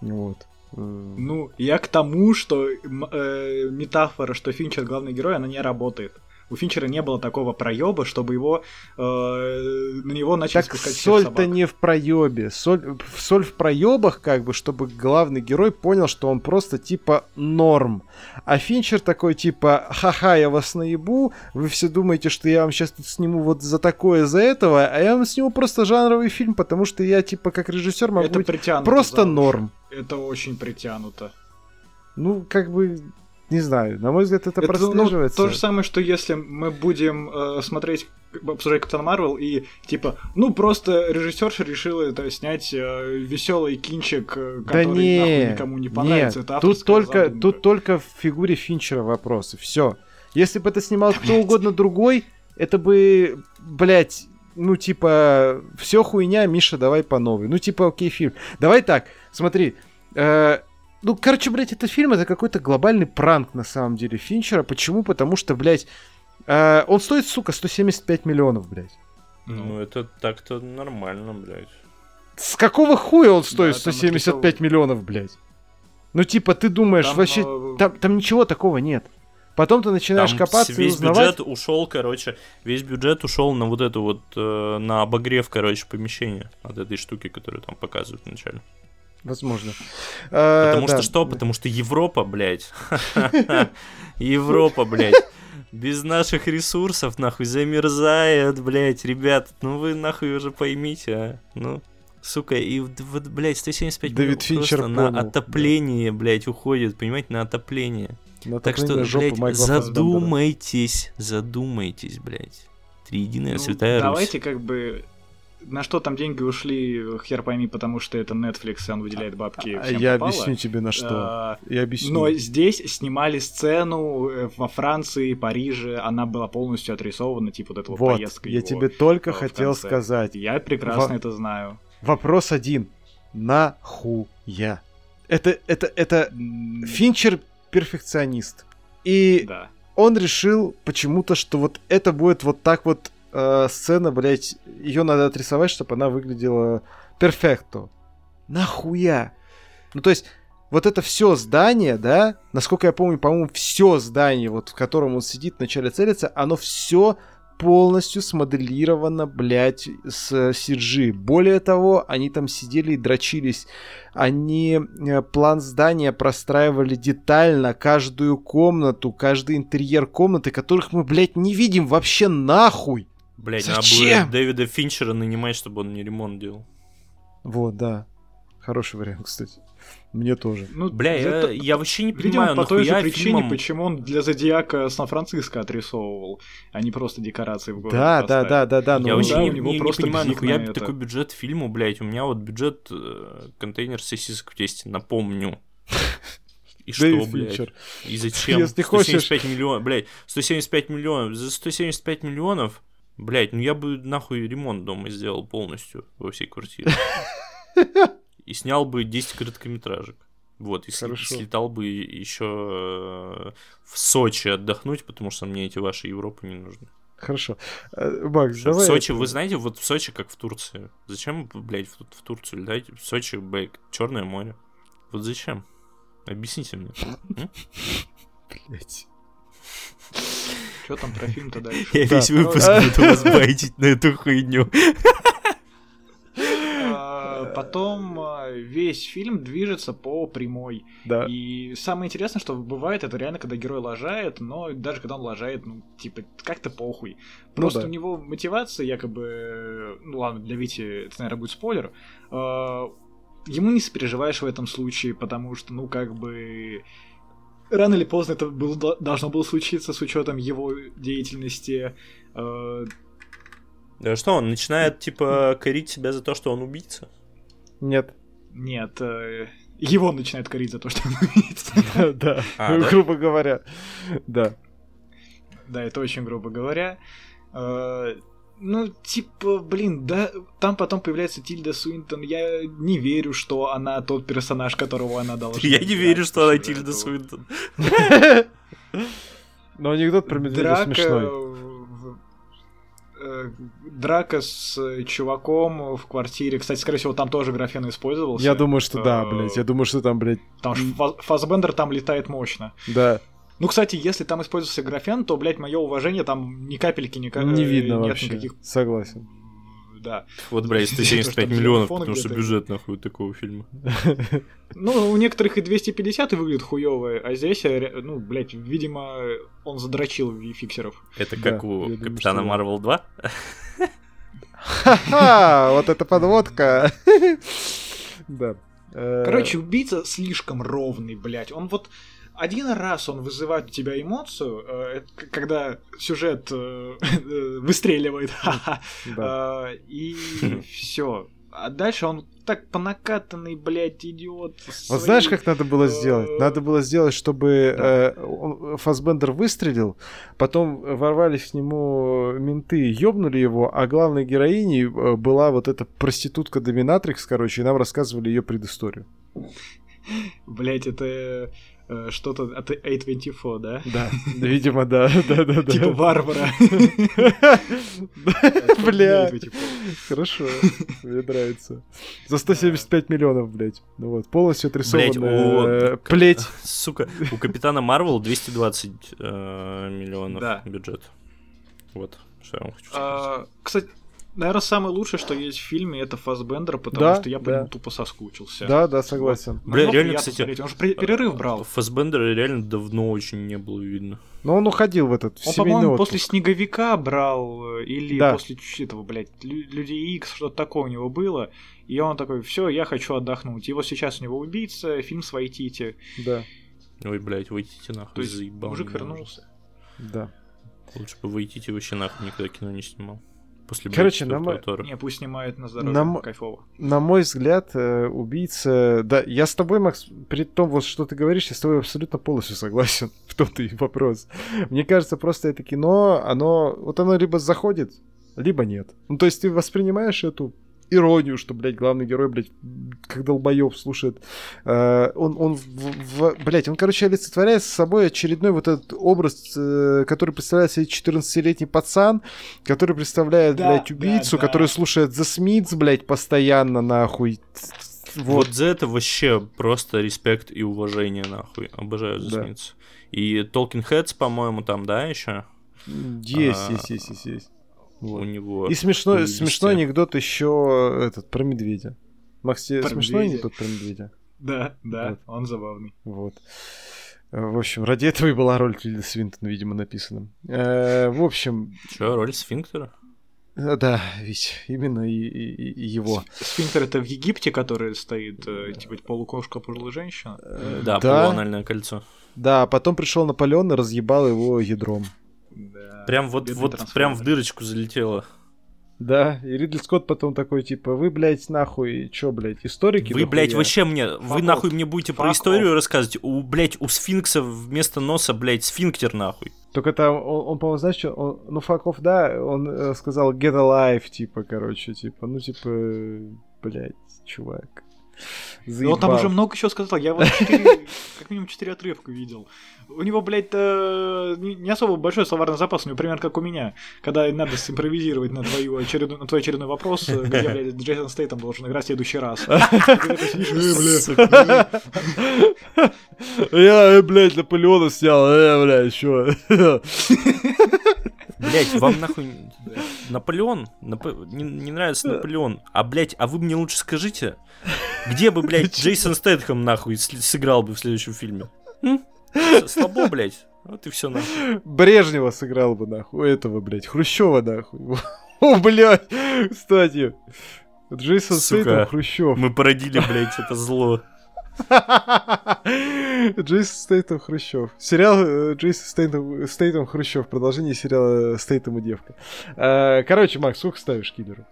Вот. Э, Ну, я к тому, что э, метафора, что Финчер главный герой, она не работает. У Финчера не было такого проеба, чтобы его э, на него начали так соль-то не в проебе. Соль, соль в проебах, как бы, чтобы главный герой понял, что он просто типа норм. А Финчер такой типа, ха-ха, я вас наебу, вы все думаете, что я вам сейчас тут сниму вот за такое, за этого, а я вам сниму просто жанровый фильм, потому что я типа как режиссер могу Это быть просто за- норм. Это очень притянуто. Ну, как бы, не знаю, на мой взгляд, это, Это, ну, прослеживается. то же самое, что если мы будем э, смотреть, обсуждать Капитан Марвел и типа, ну просто режиссерша решила это снять веселый кинчик, э, Да который не, нахуй никому не понравится. нет, это тут только, задумка. тут только в фигуре Финчера вопросы. Все. Если бы это снимал кто угодно другой, это бы, блядь, ну типа, все хуйня, Миша, давай по новой. Ну типа, окей, фильм. Давай так, смотри. э, ну, короче, блядь, этот фильм это какой-то глобальный пранк на самом деле Финчера. Почему? Потому что, блядь, э, он стоит, сука, 175 миллионов, блядь. Ну, это так-то нормально, блядь. С какого хуя он стоит Да, там 175 миллионов, блядь? Ну, типа, ты думаешь, Там, вообще, э, там, там ничего такого нет. Потом ты начинаешь Там копаться и весь узнавать. бюджет ушел, короче, весь бюджет ушел на вот эту вот, э, на обогрев, короче, помещения от этой штуки, которую там показывают вначале. Возможно. Потому да. что что? Потому что Европа, блядь. Европа, блядь. Без наших ресурсов, нахуй, замерзает, блядь, ребят. Ну вы нахуй уже поймите, а. Ну, сука, и вот, блядь, 175 Дэвид миллионов Финчер просто на отопление, блядь, уходит, понимаете, на отопление. На Так что, блядь, Майкла задумайтесь, задумайтесь, блядь. Триединая Ну, святая Русь. Давайте как бы на что там деньги ушли, хер пойми, потому что это Netflix, и он выделяет бабки А, всем Я попало. объясню тебе на что. А, Я объясню. Но здесь снимали сцену э, во Франции, Париже, она была полностью отрисована, типа вот эта вот, поездка я его, тебе только э, хотел конце. сказать. Я прекрасно Во- это знаю. Вопрос один. Нахуя? Это, это, это Финчер перфекционист. И Да. он решил почему-то, что вот это будет вот так вот э, сцена, блядь, ее надо отрисовать, чтобы она выглядела перфекто. Нахуя? Ну, то есть, вот это все здание, да, насколько я помню, по-моему, все здание, вот в котором он сидит, вначале целится, оно все полностью смоделировано, блядь, с CG. Более того, они там сидели и дрочились. Они э, план здания простраивали детально, каждую комнату, каждый интерьер комнаты, которых мы, блядь, не видим вообще нахуй. Блядь, надо было Дэвида Финчера нанимать, чтобы он не ремонт делал. Вот, да. Хороший вариант, кстати. Мне тоже. Ну, Бля, я, это, я вообще не видимо, понимаю, по той же причине, фильмам- почему он для Зодиака Сан-Франциско отрисовывал, а не просто декорации в городе Да, да, да, да, да. Я ну, вообще да, не, не- не понимаю, нахуя на это. такой бюджет фильму, блядь. У меня вот бюджет э, контейнер сосисок в тесте, напомню. И что, блядь? И зачем? Если хочешь- 175 миллионов, блядь, 175 миллионов. За 175 миллионов, блядь, ну я бы нахуй ремонт дома сделал полностью во всей квартире. И снял бы 10 короткометражек. Вот, и Хорошо. слетал бы еще в Сочи отдохнуть, потому что мне эти ваши Европы не нужны. Хорошо. Э, Макс, Что, давай... в Сочи, это- вы знаете, вот в Сочи как в Турции. Зачем, блядь, в, в Турцию летать? В Сочи, блядь, Черное море. Вот зачем? Объясните мне. Блядь. Что там про фильм-то дальше? Я весь ну, выпуск буду вас байтить на эту хуйню. А, Потом а, весь фильм движется по прямой. Да. И самое интересное, что бывает, это реально, когда герой лажает, но даже когда он лажает, ну, типа, как-то похуй. Просто да. у него мотивация, якобы, ну ладно, для Вити это, наверное, будет спойлер, а, ему не сопереживаешь в этом случае, потому что, ну, как бы, рано или поздно это было, должно было случиться с учетом его деятельности. А, Да что, он начинает, типа, корить себя за то, что он убийца? Нет. Нет, э, его начинает корить за то, что он убийца. А, да? грубо говоря. Да. Да, это очень грубо говоря. Ну, типа, блин, да, там потом появляется Тильда Суинтон. Я не верю, что она тот персонаж, которого она должна Я не верю, что она Тильда. Суинтон. Но анекдот про медведя смешной. э, Драка с чуваком в квартире. Кстати, скорее всего, там тоже графен использовался. Я думаю, что да, Э, блядь. Я думаю, что там, блядь, Потому что Фас- Фассбендер там летает мощно. да. Ну, кстати, если там используется графен, то, блядь, мое уважение там ни капельки ни Не видно Э, нет вообще. никаких. Согласен. Да. Вот, блядь, Потому 175 что миллионов, потому что бюджет, нахуй, такого фильма. Ну, у некоторых и 250 и выглядит хуёво, а здесь, э, ну, блядь, видимо, он задрочил фиксеров. Это как у Капитана. Марвел 2? Ха-ха! Вот это подводка! Да. Э, Короче, убийца слишком ровный, блядь. Он вот один раз он вызывает у тебя эмоцию, э, когда сюжет э, э, выстреливает, да. э, и все. А дальше он так понакатанный, блядь, идиот. Вот знаешь, как надо было сделать? Надо было сделать, чтобы э, он- Фассбендер выстрелил, потом ворвались к нему менты, ёбнули его, а главной героиней была вот эта проститутка-доминатрикс, короче, и нам рассказывали ее предысторию. Блять, это что-то от A24, да? Да, видимо, да, да, да, да. Типа варвара. Бля, A24. хорошо, мне нравится. За 175 миллионов, блядь. Ну вот, полностью отрисованная у- плеть. Сука, у Капитана Марвел 220 э, миллионов Да. бюджет. Вот, что я вам хочу сказать. А, Кстати, наверное, самое лучшее, что есть в фильме, это Фассбендер, потому Да, что я по да. нему тупо соскучился. Да, да, согласен. Бля, Много реально, кстати, смотреть. Он же перерыв брал. Фассбендера реально давно очень не было видно. Но он уходил в этот в Он, семейный по-моему, после Снеговика брал, э, или Да. после этого, блядь, Лю- Людей Икс, что-то такое у него было. И он такой, все, я хочу отдохнуть. И вот сейчас у него убийца, фильм с Вайтити. Да, Ой, блядь, выйдите нахуй, То есть заебал мужик вернулся. да. Лучше бы выйти вообще нахуй никогда кино не снимал. После Короче, на мой- Тора. Не, пусть снимает на здоровье, Нам- кайфово. На мой взгляд, э, убийца... Да, я с тобой, Макс, при том, вот что ты говоришь, я с тобой абсолютно полностью согласен. В том-то и вопрос. Мне кажется, просто это кино, оно... Вот оно либо заходит, либо нет. Ну, то есть ты воспринимаешь эту иронию, что, блядь, главный герой, блядь, как долбоеб слушает. Э, он, он, в, в- блядь, он, короче, олицетворяет с собой очередной вот этот образ, э, который представляет себе 14-летний пацан, который представляет, Да, блядь, да, убийцу, да. который слушает The Smiths, блядь, постоянно, нахуй. Вот. Вот. за это вообще просто респект и уважение, нахуй. Обожаю Да. засмеяться. И Talking Heads, по-моему, там, да, еще? Есть, А, есть, есть, есть, есть. Вот. У него. И смешной, смешной анекдот еще этот про медведя. Макс, тебе Про смешной медведя. анекдот про медведя? Да, да, Вот. он забавный. Вот. В общем, ради этого и была роль Тильда Свинтона, видимо, написана. Э, В общем, Че, роль сфинктера? э, да, ведь именно и, и- и его. Сфинктер это в Египте, который стоит, типа полукошка, пожилая женщина. Э, Да, да, полуанальное кольцо. да, потом пришел Наполеон и разъебал его ядром. Да. Прям вот, вот прям в дырочку залетело. Да, и Ридли Скотт потом такой, типа, вы, блядь, нахуй, чё, блядь, историки? Вы, блядь, дохуя?» вообще мне, вы off. нахуй мне будете про Fuck историю рассказывать? У, блядь, у сфинкса вместо носа, блядь, сфинктер нахуй. Только там, он, он, по-моему, знаешь, что, он, ну, факов, да, он э, сказал get alive, типа, короче, типа, ну, типа, блядь, чувак. Ну, он там Заебал. уже много чего сказал. Я вот четыре- как минимум четыре отрывка видел. У него, блядь, э, не особо большой словарный запас, у него примерно как у меня. Когда надо симпровизировать на, твою очередную, на твой очередной вопрос, э, где, блядь, Джейсон Стейтом должен играть в следующий раз. Ты такой сидишь, «Э, бля, Я, э, блядь, Наполеона снял, э, блядь, чё? Блядь, вам нахуй Наполеон? Нап- Не, не нравится Наполеон. А, блядь, а вы мне лучше скажите, где бы, блядь, Джейсон Стэтхэм нахуй сыграл бы в следующем фильме? М? С- Слабо, блядь. Вот и все нахуй. Брежнева сыграл бы, нахуй, этого, блядь, Хрущева, нахуй. О, блядь, кстати, Джейсон Сука. Хрущев. Мы породили, блядь, это зло. Джейсон Стейтем Хрущев. Сериал э, Джейсон Стейтем, Стейтем Хрущев. Продолжение сериала Стейтем и девка. Э, Короче, Макс, сколько ставишь киллеру?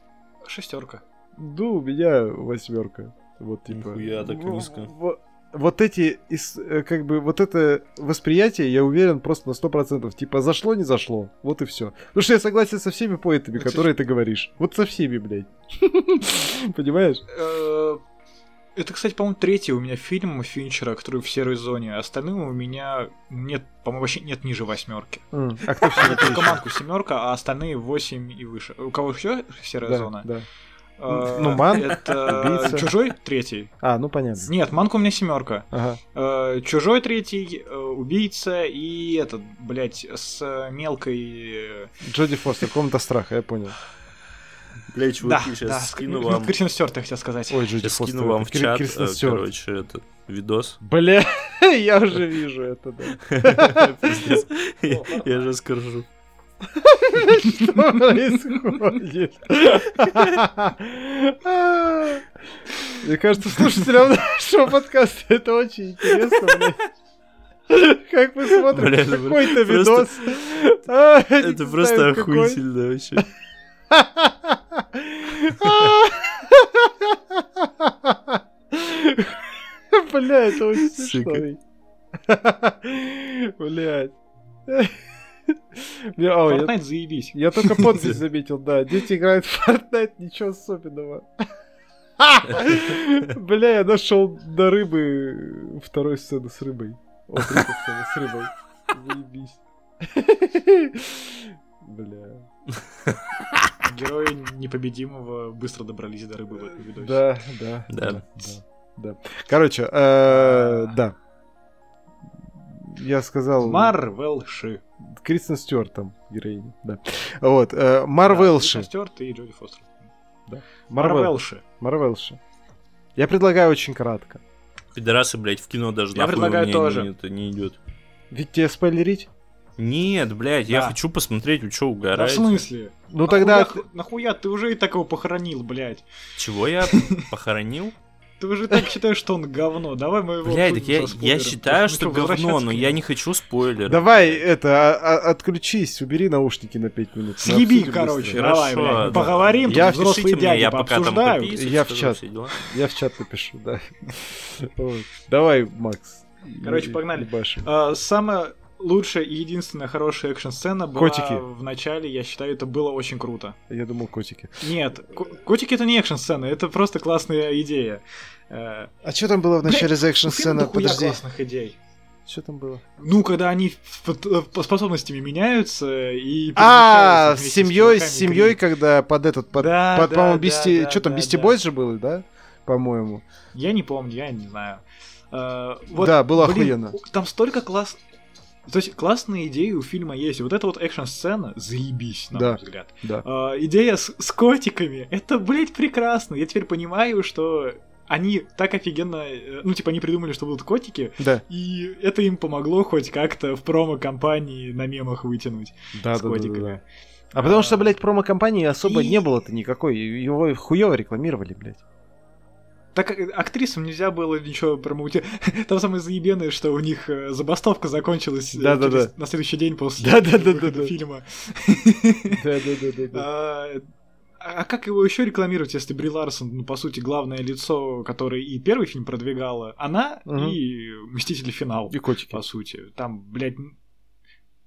Шестерка. Ну, у меня восьмерка. Вот типа. Нихуя так в- низко. в- Вот эти, э, как бы, вот это восприятие, я уверен, просто на 100%. Типа, зашло, не зашло. Вот и все. Потому что я согласен со всеми поэтами, которые ты говоришь. Вот со всеми, блядь. Понимаешь? Э, Это, кстати, по-моему, третий у меня фильм Финчера, который в серой зоне. Остальные у меня нет, по-моему, вообще нет ниже восьмерки. А кто все Только семерка, а остальные восемь и выше. У кого еще серая Да, зона? да. Э, Ну, Ман, Это убийца. Чужой третий. А, ну понятно. Нет, Манка у меня семерка. Ага. Э, Чужой третий, э, убийца и этот, блядь, с мелкой... Джоди Фостер, комната страха, я понял. Бля, чуваки, да, сейчас да, скину ну, вам. Кристин Стюарт, я хотел сказать. Ой, Джоди Сейчас Фостер. скину вам в чат, короче, этот видос. Бля, я уже вижу это, да. Пиздец. Я же скажу. Что происходит? Мне кажется, слушателям нашего подкаста это очень интересно. Как мы смотрим какой-то видос. а, Это просто охуительно вообще. Бля, это очень смешно. Блядь. Fortnite заебись. Я только подпись заметил, да. Дети играют в Fortnite, ничего особенного. Бля, я нашел до рыбы второй сцены с рыбой. О, сцена с рыбой. Заебись. Бля. Герои непобедимого быстро добрались до рыбы в этом видосе. Да, да, Да. да, да, да. Короче, э, да. Я сказал... Марвелши. Кристен Стюарт там героиня, да. Вот, э, Марвелши. Да, Стюарт и Джоди Фостер. Марвел. Марвелши. Марвелши. Я предлагаю очень кратко. Пидорасы, блядь, в кино даже Я нахуй предлагаю тоже. не- это не идет. Ведь тебе спойлерить? Нет, блядь, я Да. хочу посмотреть, вы что, Да в угораете? смысле? Ну тогда... Нахуя, нахуя? Ты уже и так его похоронил, блядь. Чего я похоронил? Ты уже так считаешь, что он говно. Давай мы его Блядь, так я, я считаю, что говно, но я не хочу спойлер. Давай это, а- а- отключись, убери наушники на 5 минут. Съеби, короче, быстро. давай, Хорошо, блядь, да. поговорим, Я- тут взрослые мне, дяди я пока там Я в чат. Я в чат напишу, да. Давай, Макс. Короче, погнали. ебашим. Лучшая и единственная хорошая экшн-сцена была Котики. в начале, я считаю, это было очень круто. Я думал, котики. Нет, ко- котики это не экшн-сцена, это просто классная идея. Э, А что там было в начале за экшн-сцена? Подожди. классных идей. Что там было? Ну, когда они э, способностями меняются и А, с семьей, с семьей, когда под этот, под, Да, под, да, по-моему, да, Бисти, да, что там, да, Бисти да. Бойс же был, да? По-моему. Я не помню, я не знаю. Э, вот, Да, было блин, охуенно. Там столько класс... То есть классные идеи у фильма есть. Вот эта вот экшн-сцена, заебись, на Да. мой взгляд. Да. А, идея с, с котиками, это, блядь, прекрасно. Я теперь понимаю, что они так офигенно... э, Ну, типа, они придумали, что будут котики, Да. и это им помогло хоть как-то в промо-компании на мемах вытянуть Да, с да, да, да, котиками. да. А потому что, блядь, промо-компании особо И- не было-то никакой. Его хуево рекламировали, блядь. Так как актрисам нельзя было ничего промоутировать. Там самое заебенное, что у них э, забастовка закончилась э, Да-да-да. через- на следующий день после Да-да-да-да-да. выхода фильма. Да, да, да, да, да. А а как его еще рекламировать, если Бри Ларсон, ну, по сути, главное лицо, которое и первый фильм продвигала, она Мгм. и Мстители Финал, И котики. по сути. Там, блядь,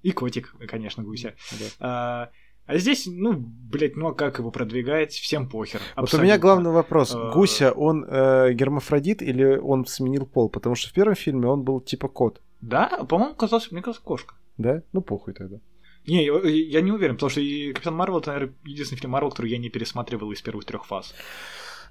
и котик, конечно, гуся. Да. А, а здесь, ну, блядь, ну а как его продвигать, всем похер. Вот у абсолютно. меня главный вопрос. Э, Гуся, он э, гермафродит или он сменил пол? Потому что в первом фильме он был типа кот, Да, по-моему, казалось, мне казалось, кошка. да? Ну похуй тогда. Не, я я не уверен, потому что и Капитан Марвел, это, наверное, единственный фильм Марвел, который я не пересматривал из первых трех фаз.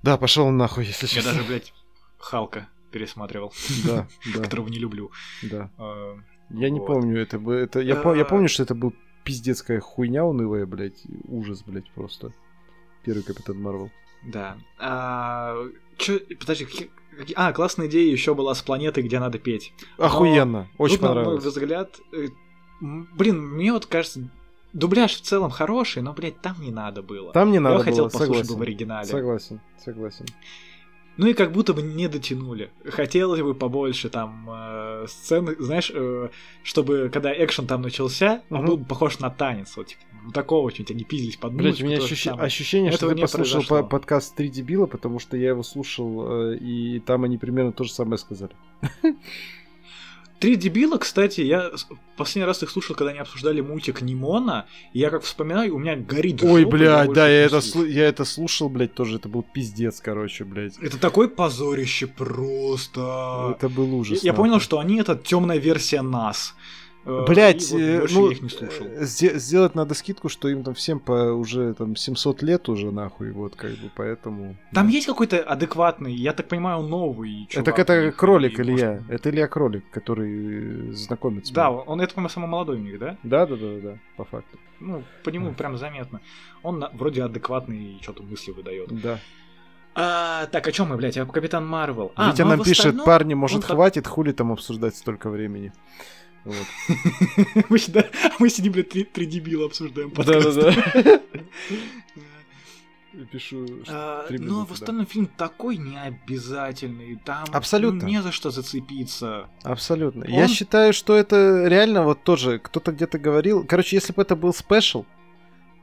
Да, пошел нахуй, если Я честно. даже, блядь, Халка пересматривал, Да, да, которого не люблю. да. Э, Я не помню, это бы это. Я, по- я Э. помню, что это был пиздецкая хуйня унылая, блядь. Ужас, блядь, просто. Первый капитан Марвел. Да. А, чё, подожди, какие- а, классная идея еще была с планетой, где надо петь. Охуенно, очень Тут, на мой понравилось. взгляд, э, блин, мне вот кажется, дубляж в целом хороший, но, блядь, там не надо было. Там не надо я хотел было, послушать бы в согласен. оригинале. Согласен, согласен. Ну и как будто бы не дотянули. Хотелось бы побольше там э, сцены, знаешь, э, чтобы когда экшен там начался, он Мгм. был похож на танец, вот типа, ну, такого чуть они пиздились под Блять, музыку, у меня ощущ- самое. ощущение, что Этого ты не послушал по- подкаст «Три дебила», потому что я его слушал, э, и там они примерно то же самое сказали. Три дебила, кстати, я последний раз их слушал, когда они обсуждали мультик Нимона, и я как вспоминаю, у меня горит Ой, жопа, блядь, да, я это, слу- я это слушал, блядь, тоже. Это был пиздец, короче, блядь. Это такое позорище просто. Это был Я, ужас. я нахуй. понял, что они это темная версия нас. Э, Блять, вот больше я их не слушал. э, сделать надо скидку, что им там всем по уже там 700 лет уже нахуй, вот как бы, поэтому... Там да. есть какой-то адекватный, я так понимаю, новый чувак. Так это них, кролик и, Илья, может, это Илья Кролик, который знакомится. Да, он, это, по-моему, самый молодой у них, да? Да, да, да, да, по факту. Ну, по нему прям заметно. Он на- вроде адекватный и что-то мысли выдает. Да. А, так, о чем мы, блядь? А Капитан Марвел. А, Витя ну, нам в пишет, парни, может, он хватит, хули там обсуждать столько времени. Вот. мы, сюда- мы сидим, блядь, три, три дебила обсуждаем подкаст. Да-да-да. Пишу, А, Но в остальном фильм такой необязательный. Там Абсолютно. не за что зацепиться. Абсолютно. Он- Я считаю, что это реально вот тоже, кто-то где-то говорил. Короче, если бы это был спешл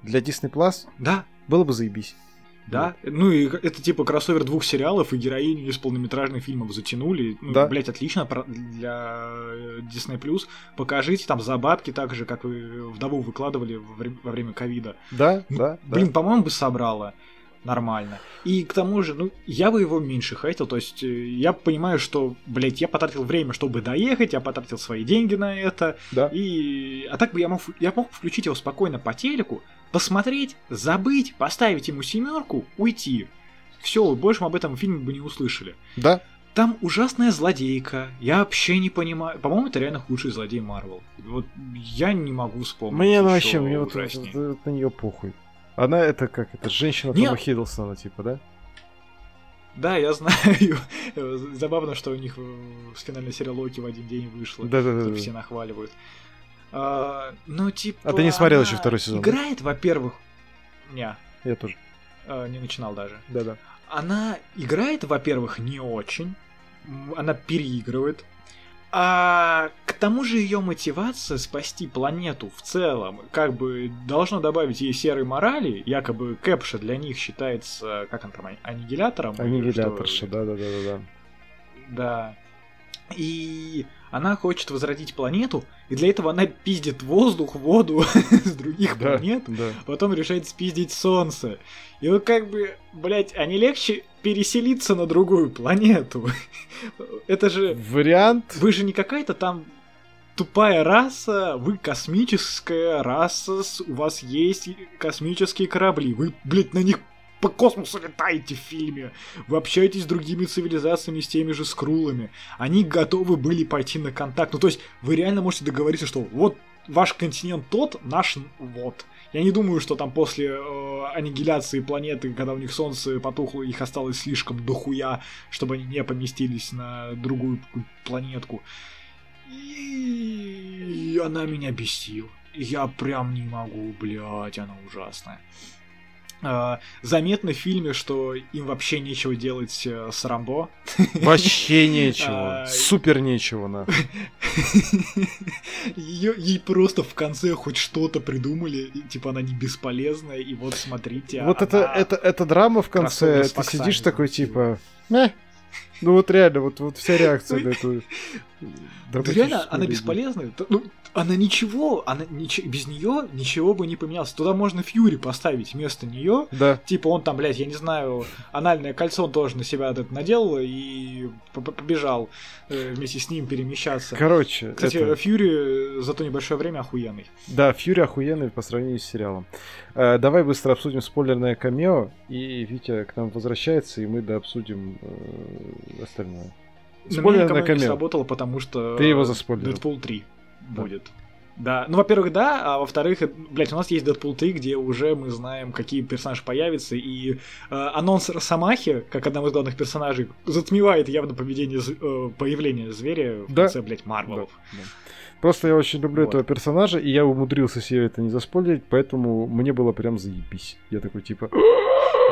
для Disney Plus, Да, было бы заебись. Да. Ну и это типа кроссовер двух сериалов и героиню из полнометражных фильмов затянули. Ну, Да. блядь, отлично для э, Disney+. Покажите там за бабки, так же, как вы вдову выкладывали во время, во время ковида. Да, Ну, да, Блин, да. по-моему, бы собрала нормально. И к тому же, ну, я бы его меньше хейтил, то есть э, я понимаю, что, блядь, я потратил время, чтобы доехать, я потратил свои деньги на это, Да. и... А так бы я мог, я мог включить его спокойно по телеку, посмотреть, забыть, поставить ему семерку, уйти. Все, больше мы об этом фильме бы не услышали. Да. Там ужасная злодейка. Я вообще не понимаю. По-моему, это реально худший злодей Марвел. Вот я не могу вспомнить. Мне ещё вообще, мне вот, вот- вот на нее похуй. Она это как, это женщина Тома Хиддлстона, типа, да? Да, я знаю. Забавно, что у них э, финальная серия Локи в один день вышла. Да-да-да. Тут все нахваливают. А, ну, типа... А ты не смотрел еще второй сезон, да? Играет, во-первых... Не, Я тоже. э, не начинал даже. Да-да. Она играет, во-первых, не очень. Она переигрывает. А к тому же ее мотивация спасти планету в целом, как бы должно добавить ей серой морали, якобы Кэпша для них считается, как он там, ани- аннигилятором? Аннигиляторша, да-да-да-да. Да. И она хочет возродить планету, и для этого она пиздит воздух, воду с других Да, планет, да. потом решает спиздить Солнце. И вот как бы, блять, а не легче переселиться на другую планету? Это же... Вариант... Вы же не какая-то там тупая раса, вы космическая раса, у вас есть космические корабли, вы, блядь, на них по космосу летаете в фильме, вы общаетесь с другими цивилизациями, с теми же скрулами, они готовы были пойти на контакт, ну то есть вы реально можете договориться, что вот ваш континент тот, наш вот. Я не думаю, что там после э, аннигиляции планеты, когда у них солнце потухло, их осталось слишком дохуя, чтобы они не поместились на другую планетку. И она меня бесила. Я прям не могу, блядь, она ужасная. А, заметно в фильме, что им вообще нечего делать э, с Рамбо. Вообще нечего. А, Супер нечего. Её- ей просто в конце хоть что-то придумали, типа она не бесполезная, и вот смотрите, Вот это, это, это драма в конце, ты сидишь такой, типа... Ну вот реально, вот, вот вся реакция на эту... Да реально, она бесполезная. Ну, она ничего, она нич- без нее ничего бы не поменялось. Туда можно Фьюри поставить вместо нее. Да. Типа он там, блядь, я не знаю, анальное кольцо он тоже на себя надел и побежал э, вместе с ним перемещаться. Короче, Кстати, это- Фьюри за то небольшое время охуенный. Да, Фьюри охуенный по сравнению с сериалом. Э, давай быстро обсудим спойлерное камео, и Витя к нам возвращается, и мы да обсудим э, остальное. На никому не камео. сработало, потому что... Ты его заспойлерил. Дэдпул 3 Да. будет. Да, ну, во-первых, да, а во-вторых, блядь, у нас есть Дэдпул 3, где уже мы знаем, какие персонажи появятся, и э, анонс Росомахи, как одного из главных персонажей, затмевает явно поведение, э, появление зверя в Да. конце, блядь, Марвелов. Да, да. Просто я очень люблю Вот. этого персонажа, и я умудрился себе это не заспойлерить, поэтому мне было прям заебись. Я такой типа...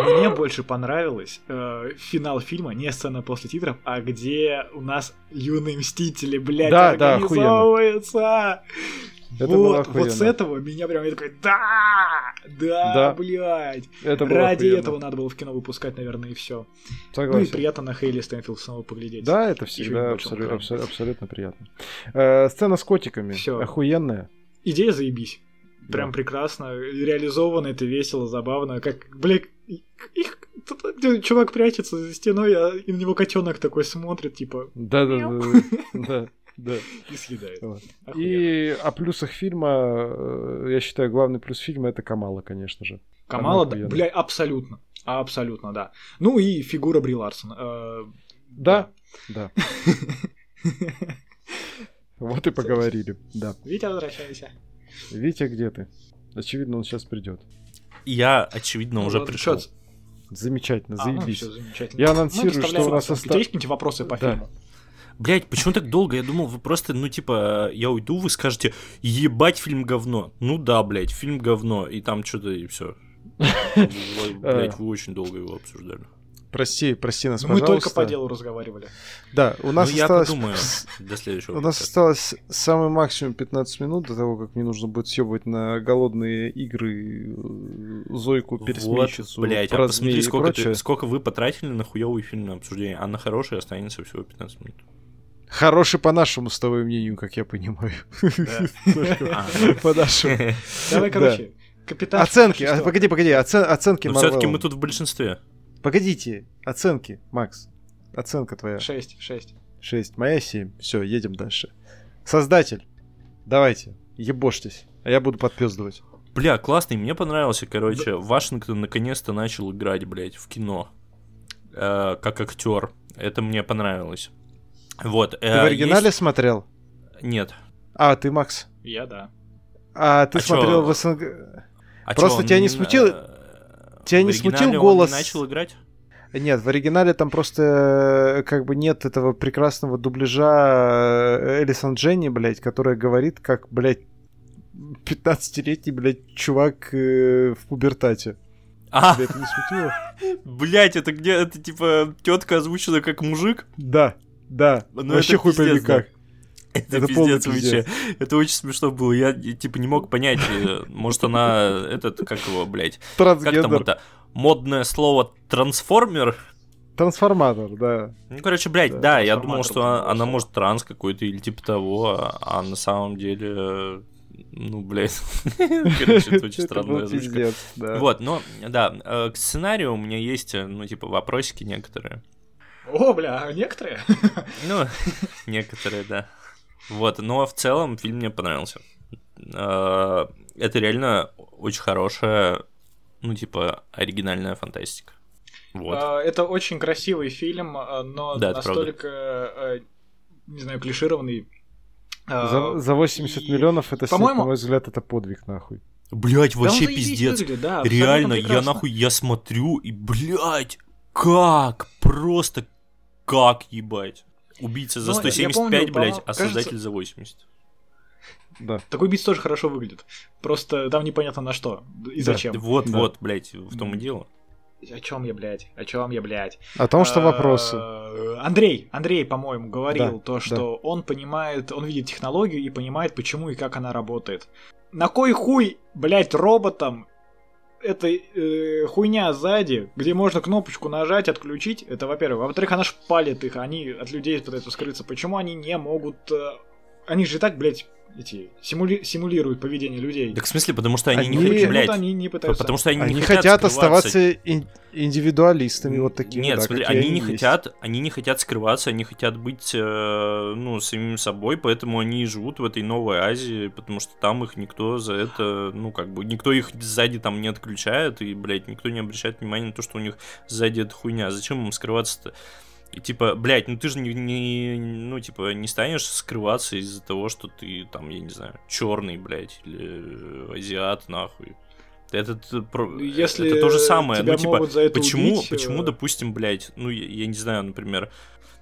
Мне больше понравилось э, финал фильма, не сцена после титров, а где у нас юные мстители, блядь, Да, да, организовываются. Это было вот, охуенно. вот с этого меня прям я такой, да, да, Да. блядь. Это было Ради охуенно. этого надо было в кино выпускать, наверное, и все. Ну и Согласен. приятно на Хейли Стэнфилд снова поглядеть. Да, это всегда в большом абсолю- экране. абсо- абсолютно приятно. Э, сцена с котиками. Всё. Охуенная. Идея заебись. Прям Да. прекрасно, реализовано, это весело, забавно. Как, блядь, их где чувак прячется за стеной, а и на него котенок такой смотрит, типа, Да, да, да, да. И съедает. Вот. И о плюсах фильма, э, я считаю, главный плюс фильма это Камала, конечно же. Камала, Она да, охуенная. бля, абсолютно. Абсолютно, да. Ну и фигура Бри Ларсон. Э, Да, да. Вот и поговорили. Да. Витя, возвращайся. Витя, где ты? Очевидно, он сейчас придет. Я, очевидно, уже пришел. Замечательно, а, ну, заебись. Я анонсирую, что у нас вас. У тебя есть какие-нибудь вопросы по Да. фильму? Блять, почему так долго? Я думал, вы просто, ну, типа, я уйду, вы скажете, ебать, фильм говно. Ну да, блядь, фильм говно. И там что-то и все. Блять, вы очень долго его обсуждали. Прости, прости нас, Ну, мы пожалуйста. только по делу разговаривали. Да, у нас ну, я осталось... подумаю до следующего. У нас осталось самый максимум 15 минут до того, как мне нужно будет съебывать на голодные игры э, Зойку, пересмещицу, Вот, блядь, а посмотри, сколько, ты- сколько вы потратили на хуёвый фильм на обсуждение, а на хороший останется всего 15 минут. Хороший по нашему с тобой мнению, как я понимаю. А, По нашему. Давай, Да. короче, капитан... Оценки, а, погоди, погоди, оце- оценки Но все-таки мы тут в большинстве. Погодите, оценки, Макс. Оценка твоя. Шесть, шесть. 6, моя 7. Все, едем дальше. Создатель, давайте, ебошьтесь, а я буду подпездывать. Бля, классный, мне понравился, короче. Вашингтон наконец-то начал играть, блядь, в кино. Э, как актер. Это мне понравилось. Вот. Ты в оригинале смотрел? Нет. А, ты, Макс. Я, да. А ты А смотрел чё? в СНГ... А Просто чё, тебя не э, тебя в не смутил он не голос? начал играть? Нет, в оригинале там просто э, как бы нет этого прекрасного дубляжа э, Элисон Дженни, блядь, которая говорит, как, блядь, 15-летний, блядь, чувак э, в пубертате. А, Тебя это не смутило? блядь, это где? Это типа тетка озвучена как мужик? Да, да. Ну, Вообще хуй пойми как. Это, Это пиздец вообще. Это очень смешно было. Я типа не мог понять, э, может она этот, как его, блядь, как там Трансгендер. это модное слово трансформер? Трансформатор, да. Ну, короче, блядь, Да, да, я думал, что она, она может транс какой-то или типа того, а, а на самом деле, э, ну, блядь, короче, это очень странная озвучка. да. Вот, но, да, э, к сценарию у меня есть, ну, типа, вопросики некоторые. О, бля, а некоторые? Ну, некоторые, да. Вот, но в целом фильм мне понравился. Э, Это реально очень хорошая, ну, типа, оригинальная фантастика. Вот. А, Это очень красивый фильм, а, но Да, настолько, э, не знаю, клишированный. А, За, за 80 и- миллионов это, по-моему- на мой взгляд, это подвиг, нахуй. Блять, да вообще пиздец. выглядит, да, Реально, я нахуй, я смотрю и, блядь, как? Просто как, ебать? Убийца за Ну, я 175, помню, блядь, а кажется- создатель за 80. Да. Такой бит тоже хорошо выглядит. Просто там непонятно на что и Да. зачем. Вот, Да. вот, блядь, в том и дело. О чем я, блядь? О чем я, блядь? О том, что А, вопросы. Андрей, Андрей, по-моему, говорил Да, то, что он понимает, он видит технологию и понимает, почему и как она работает. На кой хуй, блядь, роботам эта э, хуйня сзади, где можно кнопочку нажать, отключить, это во-первых. Во-вторых, она шпалит их, они от людей пытаются скрыться. Почему они не могут... э, они же и так, блядь, эти, симули- симулируют поведение людей. Так в смысле, потому что они, Они- не хотят, блядь, они не пытаются... потому что они, Они не хотят скрываться. оставаться ин- индивидуалистами, вот такими. Нет, да, смотри, какие они не есть. хотят, они не хотят скрываться, они хотят быть, э, ну, самим собой, поэтому они и живут в этой новой Азии, потому что там их никто за это, ну, как бы, никто их сзади там не отключает, и, блядь, никто не обращает внимания на то, что у них сзади эта хуйня. Зачем им скрываться-то? И типа, блядь, ну ты же не, не- ну, типа, не станешь скрываться из-за того, что ты там, я не знаю, черный, блядь, или э, азиат, нахуй. Это, т- про- Если это то же самое. ну, типа, почему, убить, почему, э, допустим, блядь, ну, я, я не знаю, например,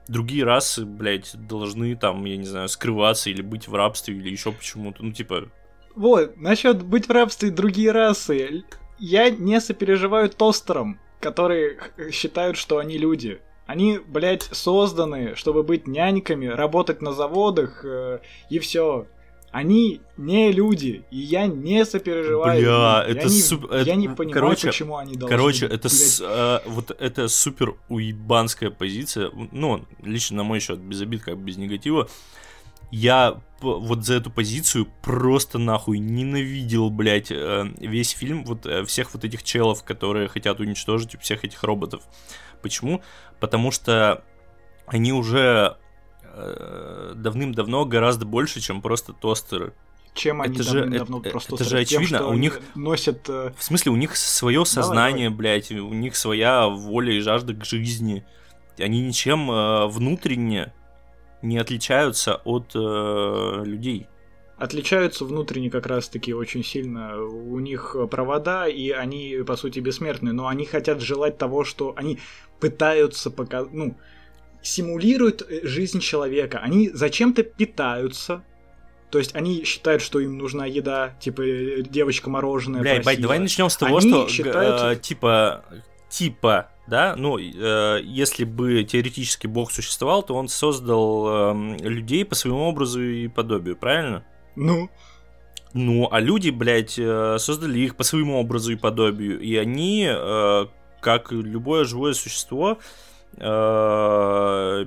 другие расы, блядь, должны там, я не знаю, скрываться или быть в рабстве или еще почему-то, ну, типа, Вот, насчет быть в рабстве другие расы. Я не сопереживаю тостерам, которые считают, что они люди. Они, блядь, созданы, чтобы быть няньками, работать на заводах, э, и все. Они не люди, и я не сопереживаю. Бля, им. это я не, суп- я это- не понимаю, короче- почему они должны. Короче, это с- э, вот это супер уебанская позиция. Ну, лично на мой счет, без обид, как без негатива. Я вот за эту позицию просто нахуй ненавидел, блядь, э, весь фильм, вот э, всех вот этих челов, которые хотят уничтожить всех этих роботов. Почему? Потому что они уже э, давным-давно гораздо больше, чем просто тостеры. Чем они Это же- давным-давно это- просто это же тем, очевидно, что у они них- носят... э, В смысле, у них свое сознание, блядь, у них своя воля и жажда к жизни. Они ничем э, внутренне не отличаются от э, людей. Отличаются внутренне как раз-таки очень сильно. У них провода, и они, по сути, бессмертны, но они хотят желать того, что они пытаются пока, ну, симулируют э, жизнь человека. Они зачем-то питаются. То есть они считают, что им нужна еда, типа э, девочка мороженое. Блядь, бать, давай начнем с того, Они что считают- э, типа, типа, да, ну, э, если бы теоретически Бог существовал, то он создал эм, людей по своему образу и подобию, правильно? Ну, Ну, а люди, блядь, э, создали их по своему образу и подобию, и они, э, как любое живое существо,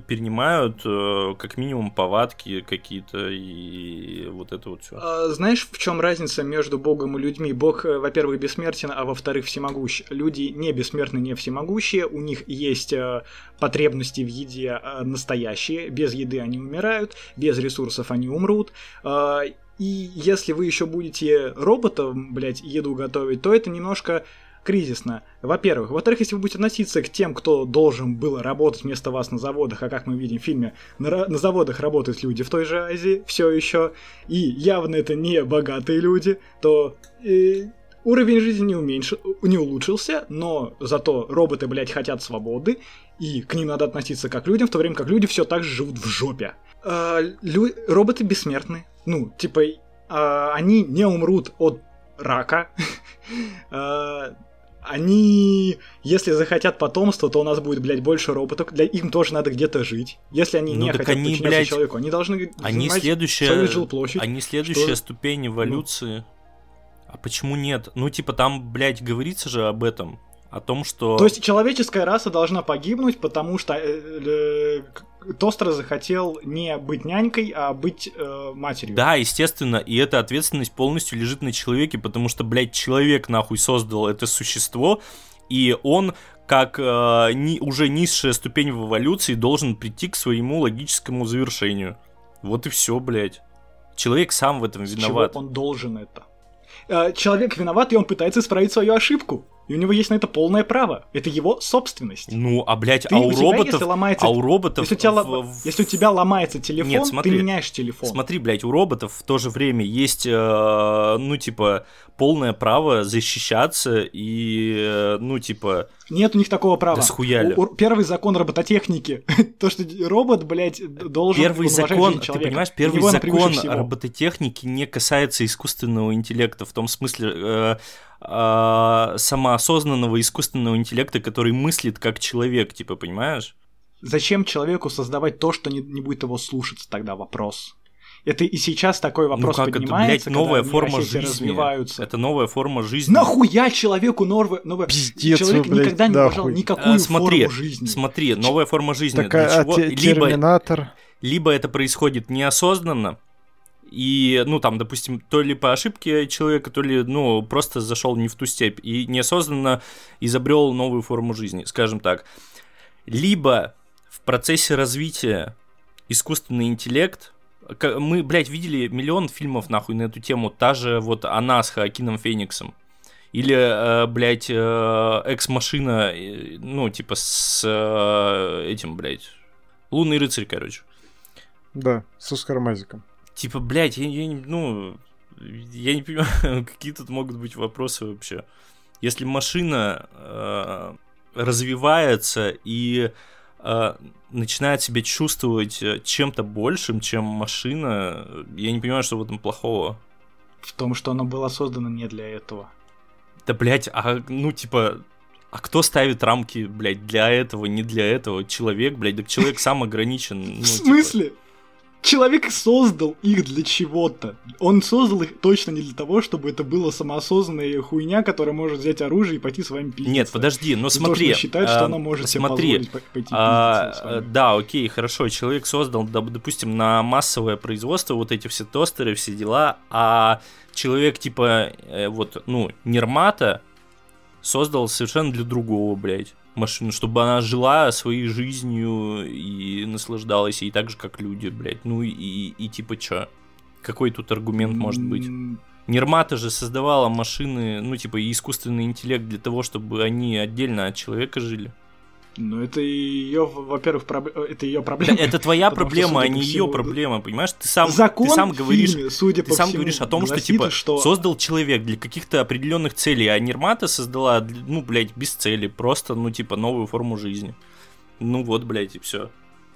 перенимают э, как минимум повадки какие-то и вот это вот все. а, знаешь, в чем разница между Богом и людьми? Бог, э, во-первых, бессмертен, а во-вторых, всемогущ. Люди не бессмертны, не всемогущие, у них есть э, потребности в еде э, настоящие, без еды они умирают, без ресурсов они умрут. А, и если вы еще будете роботом, блядь, еду готовить, то это немножко кризисно. Во-первых. Во-вторых, если вы будете относиться к тем, кто должен был работать вместо вас на заводах, а как мы видим в фильме, на, на заводах работают люди в той же Азии все еще, и явно это не богатые люди, то э, уровень жизни не, уменьши- не улучшился, но зато роботы, блядь, хотят свободы, и к ним надо относиться как к людям, в то время как люди все так же живут в жопе. А, лю- роботы бессмертны. Ну, типа, а, они не умрут от рака. Они, если захотят потомство, то у нас будет, блядь, больше роботов. Для им тоже надо где-то жить. Если они Ну не хотят они, блядь, человеку, они должны Они следующая, свою жилплощадь. они следующая Что? ступень эволюции. А почему нет? Ну, типа, там, блядь, говорится же об этом. О том, что... То есть человеческая раса должна погибнуть, потому что э, э, к- Тостер захотел не быть нянькой, а быть э, матерью. Да, естественно, и эта ответственность полностью лежит на человеке, потому что, блядь, человек нахуй создал это существо, и он, как э, ни- уже низшая ступень в эволюции, должен прийти к своему логическому завершению. Вот и все, блядь. Человек сам в этом С виноват. чего он должен это? Э, Человек виноват, и он пытается исправить свою ошибку. И у него есть на это полное право. Это его собственность. Ну, а, блядь, Ты- а у у тебя, роботов... если ломается, А у роботов... если, у тебя, в- если у тебя ломается телефон, Нет, смотри. ты меняешь телефон. Смотри, блядь, у роботов в то же время есть, э, ну, типа, полное право защищаться и, э, ну, типа, Нет у них такого права. Да схуяли. У- у- Первый закон робототехники. То, что робот, блядь, должен первый закон, ты понимаешь, первый закон робототехники не касается искусственного интеллекта, в том смысле э, э, самоосознанного искусственного интеллекта, который мыслит как человек, типа, понимаешь? Зачем человеку создавать то, что не, не будет его слушаться, тогда вопрос. Это и сейчас такой вопрос ну как это, поднимается, блядь, новая форма жизни. развиваются. Это новая форма жизни. Нахуя человеку новая... новая... Пиздец Человек вы, блядь, никогда не нахуй. уважал никакую А, смотри, форму жизни. Смотри, новая форма жизни. Так, Для а чего? те- Либо, Терминатор. либо это происходит неосознанно, и, ну, там, допустим, то ли по ошибке человека, то ли, ну, просто зашел не в ту степь и неосознанно изобрел новую форму жизни, скажем так. Либо в процессе развития искусственный интеллект, мы, блядь, видели миллион фильмов, нахуй, на эту тему, та же вот она с Хоакином Фениксом. Или, э, блядь, э, экс-машина, э, ну, типа, с э, этим, блядь, Лунный рыцарь, короче. Да, с Оскаром Айзеком. Типа, блядь, я, я не, ну, я не понимаю, какие тут могут быть вопросы вообще. Если машина э, развивается и начинает себя чувствовать э, чем-то большим, чем машина, э, я не понимаю, что в этом плохого. В том, что оно было создано не для этого. Да, блядь, а, ну, типа, а кто ставит рамки, блядь, для этого, не для этого? Человек, блядь, так человек сам ограничен. ну, В типа. смысле? Человек создал их для чего-то. Он создал их точно не для того, чтобы это была самоосознанная хуйня, которая может взять оружие и пойти с вами пиздиться. Нет, подожди, но И то, что смотри. считает, что а, она может себе смотри, по- пойти А, э, да, окей, хорошо. Человек создал, да, допустим, на массовое производство вот эти все тостеры, все дела, а человек типа э, вот, ну, Нермата, создал совершенно для другого, блядь, машину, чтобы она жила своей жизнью и наслаждалась ей так же, как люди, блядь. Ну и, и, и типа чё? Какой тут аргумент может быть? М, Нирмата же создавала машины, ну типа и искусственный интеллект для того, чтобы они отдельно от человека жили. Ну, это ее, во-первых, проб- это ее проблема. это твоя что, проблема, а не всему, ее проблема, понимаешь? Ты сам, Закон ты сам говоришь, фильме, судя ты по сам всему, говоришь о том, что гласит, типа что создал человек для каких-то определенных целей, а Нирмата создала, ну, блядь, без цели, просто, ну, типа, новую форму жизни. Ну вот, блядь, и все.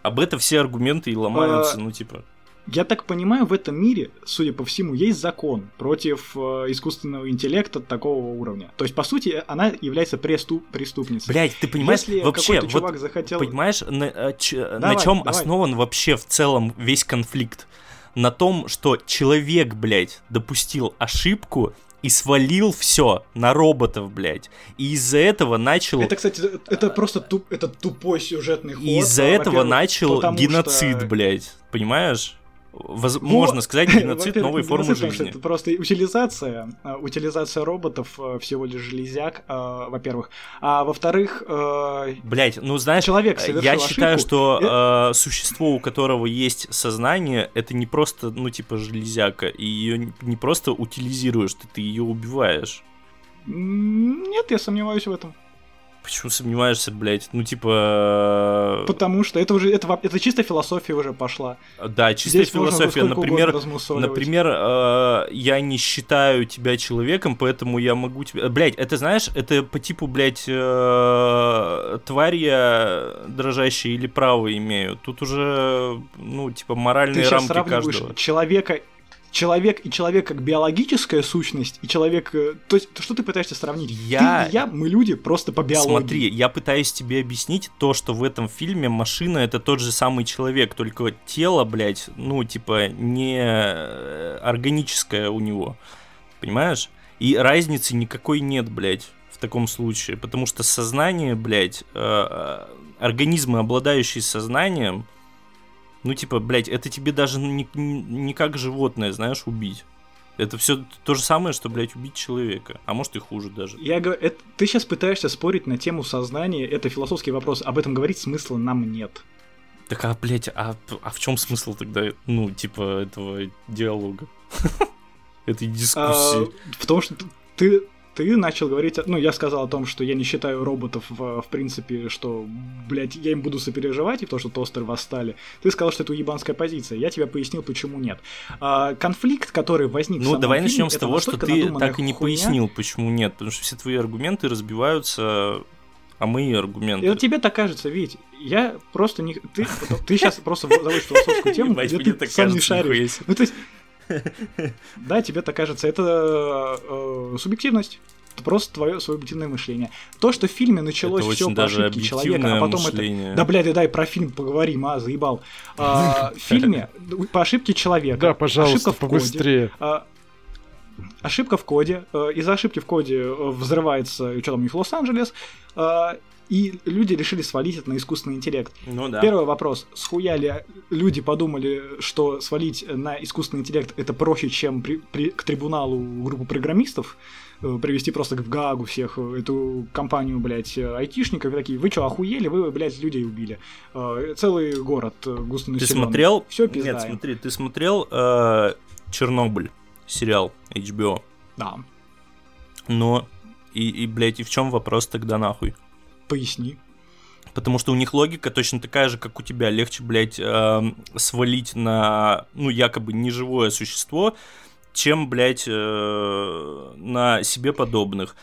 Об этом все аргументы и ломаются, А, ну, типа. Я так понимаю, в этом мире, судя по всему, есть закон против э, искусственного интеллекта такого уровня. То есть, по сути, она является преступ- преступницей. Блядь, ты понимаешь, Если вообще, вот чувак захотел... Понимаешь, на, а, ч- на Давай, чем давай. основан вообще в целом весь конфликт? На том, что человек, блядь, допустил ошибку и свалил все на роботов, блядь. И из-за этого начал... Это, кстати, это просто туп, это тупой сюжетный ход. И из-за а, этого начал геноцид, что- блядь. Понимаешь? Воз- Вот. Можно сказать, геноцид новой формы жизни. Это просто утилизация, а, утилизация роботов а, всего лишь железяк, а, во-первых. А во-вторых, Блять, ну знаешь, человек э, я считаю, ошибку, что э, существо, у которого есть сознание, это не просто, ну, типа, железяка, и ее не просто утилизируешь, ты, ты ее убиваешь. нет, я сомневаюсь в этом. Почему сомневаешься, блядь? Ну, типа... Потому что это уже, это, это чисто философия уже пошла. Да, чистая Здесь философия. Например. Например, э, я не считаю тебя человеком, поэтому я могу тебя... Блять, это знаешь, это по типу, блядь, э, тварь я дрожащая или право имею. Тут уже, ну, типа, Ты моральные сейчас рамки каждого. человека, человек и человек как биологическая сущность, и человек... э, То есть, что ты пытаешься сравнить? Я- Ты и я, мы люди просто по биологии. Смотри, я пытаюсь тебе объяснить то, что в этом фильме машина это тот же самый человек, только тело, блядь, ну, типа, не э, органическое у него. Понимаешь? И разницы никакой нет, блядь, в таком случае. Потому что сознание, блядь, э, э, организмы, обладающие сознанием, ну, типа, блядь, это тебе даже не, не- как животное, знаешь, убить. Это все то же самое, что, блядь, убить человека. А может и хуже даже. Я говорю, это- ты сейчас пытаешься спорить на тему сознания, это философский вопрос, об этом говорить смысла нам нет. Так, а, блядь, а, а в чем смысл тогда, ну, типа, этого диалога? Этой А, дискуссии. в том, что ты, ты начал говорить, ну, я сказал о том, что я не считаю роботов, в, в принципе, что, блядь, я им буду сопереживать, и то, что тостеры восстали. Ты сказал, что это уебанская позиция. Я тебе пояснил, почему нет. А, конфликт, который возник Ну, давай фильме, начнем с того, что ты так и не хуйня. пояснил, почему нет. Потому что все твои аргументы разбиваются о мои аргументы. Это тебе так кажется, Вить. Я просто не... Ты, ты сейчас просто заводишь философскую тему, где ты сам не шаришь. Ну, то есть... Да, тебе так кажется. Это э, субъективность. Это просто твое субъективное мышление. То, что в фильме началось все по ошибке человека, а потом мышление. это... Да, блядь, да дай про фильм поговорим, а, заебал. А, В фильме по ошибке человека. Да, пожалуйста, ошибка в коде, побыстрее. а, Ошибка в коде. э, Из-за ошибки в коде э, взрывается, что там у них Лос-Анджелес, а, и люди решили свалить это на искусственный интеллект. Ну да. Первый вопрос. Схуя ли люди подумали, что свалить на искусственный интеллект это проще, чем при- при- к трибуналу группу программистов, э, привести просто в Гаагу всех э, эту компанию, блядь, э, айтишников и такие, вы что, охуели? Вы, блядь, людей убили. Целый город э, Ты смотрел? Все Нет, пиздаем. смотри, ты смотрел э, Чернобыль, сериал HBO. Да, Но и, и, блядь, и в чем вопрос тогда нахуй? Поясни. Потому что у них логика точно такая же, как у тебя. Легче, блядь, эм, свалить на, ну, якобы неживое существо, чем, блядь, э, на себе подобных.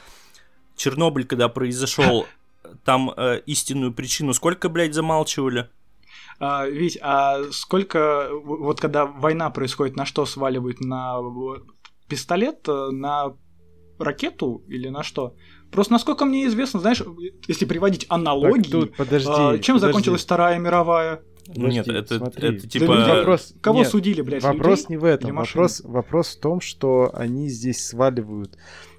Чернобыль, когда произошел, там э, истинную причину сколько, блядь, замалчивали? А, Вить, а сколько, вот когда война происходит, на что сваливают? На э, пистолет, э, на ракету или на что? Просто насколько мне известно, знаешь, если приводить Так, аналогии, тут, подожди. а, чем подожди. закончилась Вторая мировая? Подожди, Нет, это, смотри. это Да типа... люди- Вопрос- Кого нет, судили, блядь, Вопрос людей не в этом. Вопрос, вопрос в том, что они здесь сваливают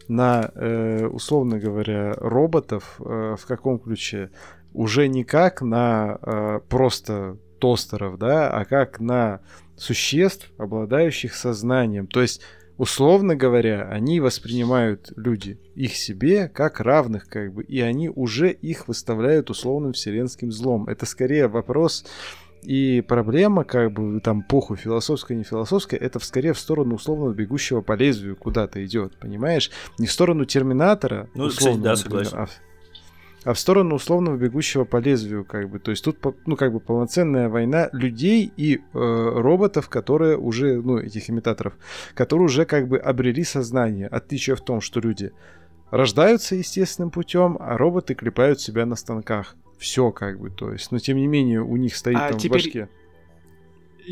на, э, условно говоря, роботов э, в каком ключе? Уже не как на э, просто тостеров, да, а как на существ, обладающих сознанием. То есть условно говоря, они воспринимают люди их себе как равных, как бы, и они уже их выставляют условным вселенским злом. Это скорее вопрос и проблема, как бы, там, похуй, философская, не философская, это скорее в сторону условно бегущего по лезвию куда-то идет, понимаешь? Не в сторону Терминатора, Ну, условно, кстати, да, например, согласен. а а в сторону условного бегущего по лезвию, как бы. То есть тут, ну, как бы полноценная война людей и э, роботов, которые уже, ну, этих имитаторов, которые уже как бы обрели сознание. Отличие в том, что люди рождаются естественным путем, а роботы клепают себя на станках. Все как бы, то есть, но тем не менее у них стоит А там теперь- в башке.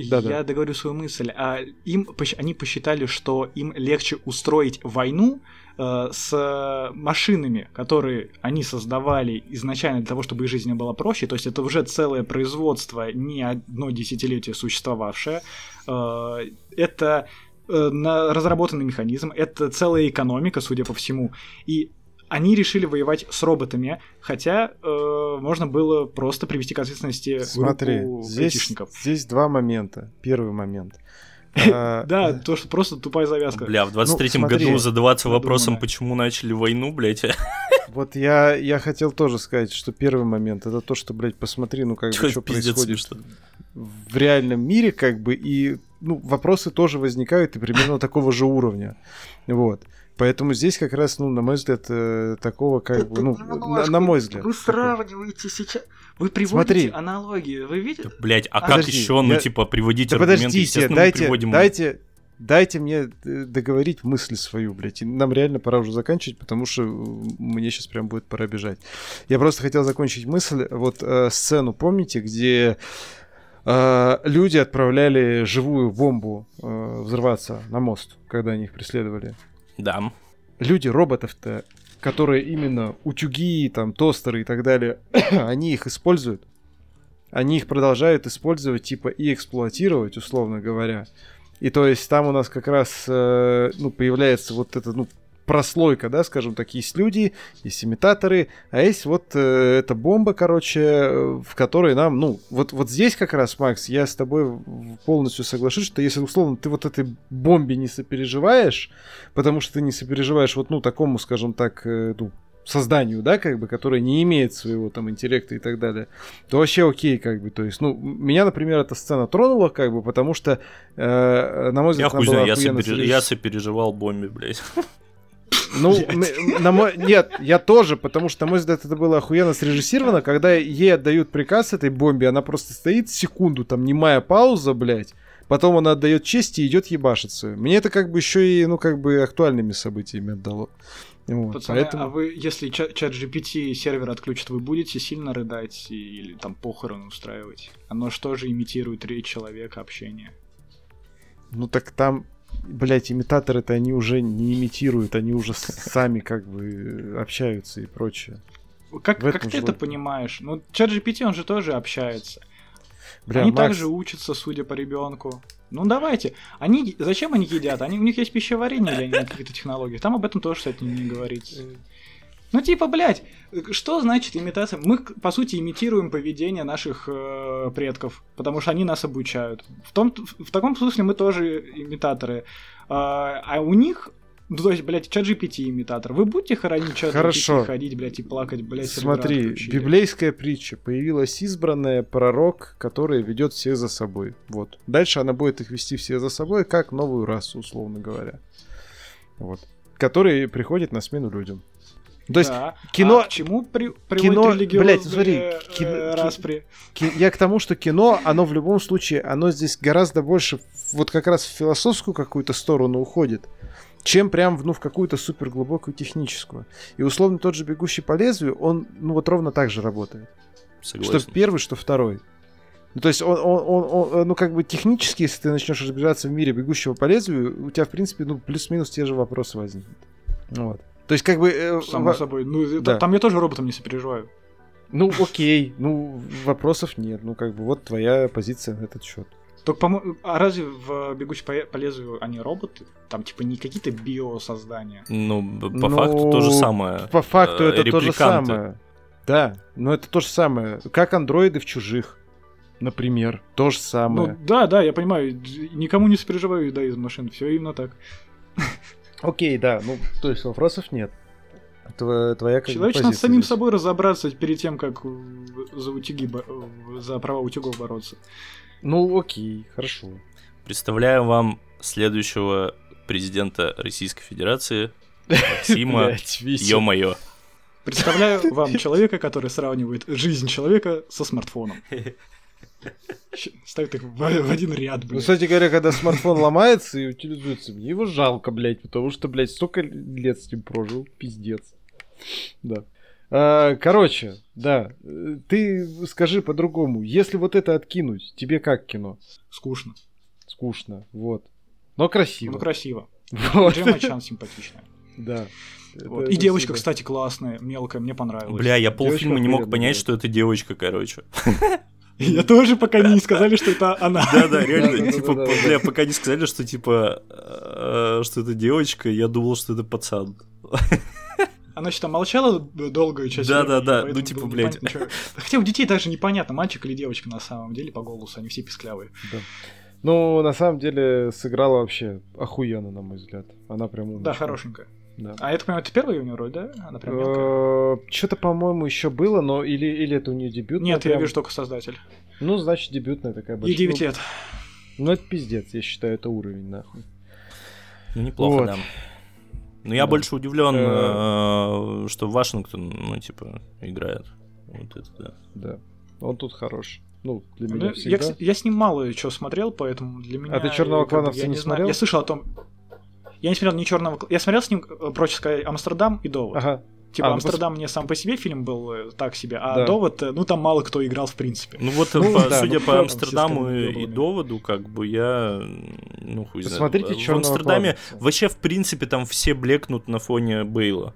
Да-да. Я договорю свою мысль. А им, они посчитали, что им легче устроить войну э, с машинами, которые они создавали изначально для того, чтобы их жизнь была проще. То есть это уже целое производство, не одно десятилетие существовавшее. Э, это э, разработанный механизм, это целая экономика, судя по всему. И они решили воевать с роботами, хотя э, можно было просто привести к ответственности Смотри, группу здесь, айтишников. здесь два момента. Первый момент. А, Да, то, что просто тупая завязка. Бля, в 23-м Ну, году задаваться вопросом, почему начали войну, блядь. Вот я, я хотел тоже сказать, что первый момент это то, что, блядь, посмотри, ну как бы, что происходит в реальном мире, как бы, и ну, вопросы тоже возникают и примерно такого же уровня. Вот. Поэтому здесь как раз, ну, на мой взгляд, э, такого как бы, ну, на, на мой взгляд. Вы сравниваете сейчас. Вы приводите Смотри. аналогии. Вы видите? Блять, а как Подожди, еще, ну, я- типа, приводить Да аргументы? подождите, дайте, приводим... дайте, дайте мне э, договорить мысль свою, блядь. И нам реально пора уже заканчивать, потому что э, мне сейчас прям будет пора бежать. Я просто хотел закончить мысль. Вот э, сцену помните, где э, люди отправляли живую бомбу э, взрываться на мост, когда они их преследовали? Да. люди роботов-то, которые именно утюги, там, тостеры и так далее, они их используют. Они их продолжают использовать, типа, и эксплуатировать, условно говоря. И то есть там у нас как раз, э, ну, появляется вот эта, ну, прослойка, да, скажем так, есть люди, есть имитаторы, а есть вот э, эта бомба, короче, в которой нам, ну, вот, вот здесь как раз, Макс, я с тобой полностью соглашусь, что если, условно, ты вот этой бомбе не сопереживаешь, потому что ты не сопереживаешь вот, ну, такому, скажем так, э, ну, созданию, да, как бы, которое не имеет своего там интеллекта и так далее, то вообще окей, как бы, то есть, ну, меня, например, эта сцена тронула, как бы, потому что, э, на мой Я взгляд, она хуй была знаю, я, сопереж- я сопереживал бомбе, блядь. Ну, на мой... нет, я тоже, потому что, на мой взгляд, это было охуенно срежиссировано, когда ей отдают приказ этой бомбе, она просто стоит секунду, там, немая пауза, блядь, потом она отдает честь и идет ебашиться. Мне это как бы еще и, ну, как бы актуальными событиями отдало. Вот, Пацаны, поэтому... а вы, если чат, чат GPT сервер отключат, вы будете сильно рыдать или там похороны устраивать? Оно что же имитирует речь человека, общение? Ну так там, блядь, имитаторы-то они уже не имитируют, они уже сами как бы э, общаются и прочее. Как, как ты же это понимаешь? Ну, чат GPT, он же тоже общается. Бля, они Макс, также учатся, судя по ребенку. Ну давайте. Они зачем они едят? Они у них есть пищеварение или они на какие-то технологии? Там об этом тоже, кстати, не говорится. Ну типа, блядь, что значит имитация? Мы, по сути, имитируем поведение наших э, предков, потому что они нас обучают. В, том, в таком смысле мы тоже имитаторы. А, а у них, ну, то есть, блядь, чат GPT имитатор. Вы будете хоронить чат Хорошо. GPT, ходить, блядь, и плакать, блядь, Смотри, библейская притча. Появилась избранная пророк, который ведет всех за собой. Вот. Дальше она будет их вести все за собой, как новую расу, условно говоря. Вот. Который приходит на смену людям. То есть, Да. кино- А к чему при, кино- религиозные блядь, смотри, э, кино- ки- распри? ки- я к тому, что кино, оно в любом случае, оно здесь гораздо больше вот как раз в философскую какую-то сторону уходит, чем прям в, ну, в какую-то супер глубокую техническую. И условно тот же «Бегущий по лезвию», он, ну, вот ровно так же работает. Согласен. Что первый, что второй. Ну, то есть, он, он, он- он, ну, как бы технически, если ты начнешь разбираться в мире бегущего по лезвию, у тебя, в принципе, ну, плюс-минус те же вопросы возникнут. Вот. То есть, как бы... э, Само собой. Ну, это- да. там я тоже роботом не сопереживаю. Ну, окей, ну, вопросов нет. Ну, как бы, вот твоя позиция на этот счет. Только, по а разве в «Бегущий по, по лезвию» они роботы? Там, типа, не какие-то биосоздания. Ну, по Ну, факту то же самое. По факту Э, это то же самое. Да, но это то же самое. Как андроиды в чужих, например. То же самое. Ну, да, да, я понимаю. Никому не сопереживаю еда из машин. Все именно так. Окей, да, ну, то есть вопросов нет. Твоя, твоя Человек надо позиция самим здесь. собой разобраться перед тем, как за утюги, э, за права утюгов бороться. Ну, окей, хорошо. Представляю вам следующего президента Российской Федерации, Максима, ё-моё. Представляю вам человека, который сравнивает жизнь человека со смартфоном. Ставит их в, в один ряд, Ну, блядь. кстати говоря, когда смартфон ломается и утилизуется, мне его жалко, блядь, потому что, блядь, столько лет с ним прожил, пиздец. Да. А, короче, да, ты скажи по-другому, если вот это откинуть, тебе как кино? Скучно. Скучно, вот. Но красиво. Ну, красиво. Вот. Джема Чан симпатичная. Да. Это- Вот. это И девочка, всегда. кстати, классная, мелкая, мне понравилась. Бля, я Девочка полфильма не мог понять, что это девочка, короче. Я тоже пока не сказали, что это она. Да-да, реально, типа, бля, пока не сказали, что, типа, э, что это девочка, я думал, что это пацан. Она что-то молчала долгую часть Да-да-да, времени, ну, поэтому типа, было блядь. Хотя у детей даже непонятно, мальчик или девочка на самом деле по голосу, они все писклявые. Да. Ну, на самом деле, сыграла вообще охуенно, на мой взгляд. Она прям умничка. Да, хорошенькая. Да. А я так понимаю, это первая у нее роль, да? Она прям мелкая. Что-то, по-моему, еще было, но или, или это у нее дебют. Нет, я вижу только создатель. Ну, значит, дебютная такая большая. 9 ну, лет. Ну, это пиздец, я считаю, это уровень, нахуй. Ну, неплохо, Вот. да. Но я Да. больше удивлен, Э. э, что Вашингтон, ну, типа, играет. Вот это да. Да. Он тут хорош. Ну, для Ну, меня я, всегда. кс- я с ним мало чего смотрел, поэтому для меня... ты «Чёрного э, как бы, клановца я не знаю. смотрел? Я слышал о том... Я не смотрел ни черного. Я смотрел с ним, э, проще сказать, Амстердам и Довод. Ага. Типа А, ну, Амстердам мне сам по себе фильм был э, так себе, а Да. Довод, э, ну там мало кто играл в принципе. Ну вот, Ну, по- да, судя ну, по Амстердаму и, и доводу, как бы я, ну хуй знает. Посмотрите В «Чёрного Амстердаме клановца». вообще в принципе там все блекнут на фоне Бейла.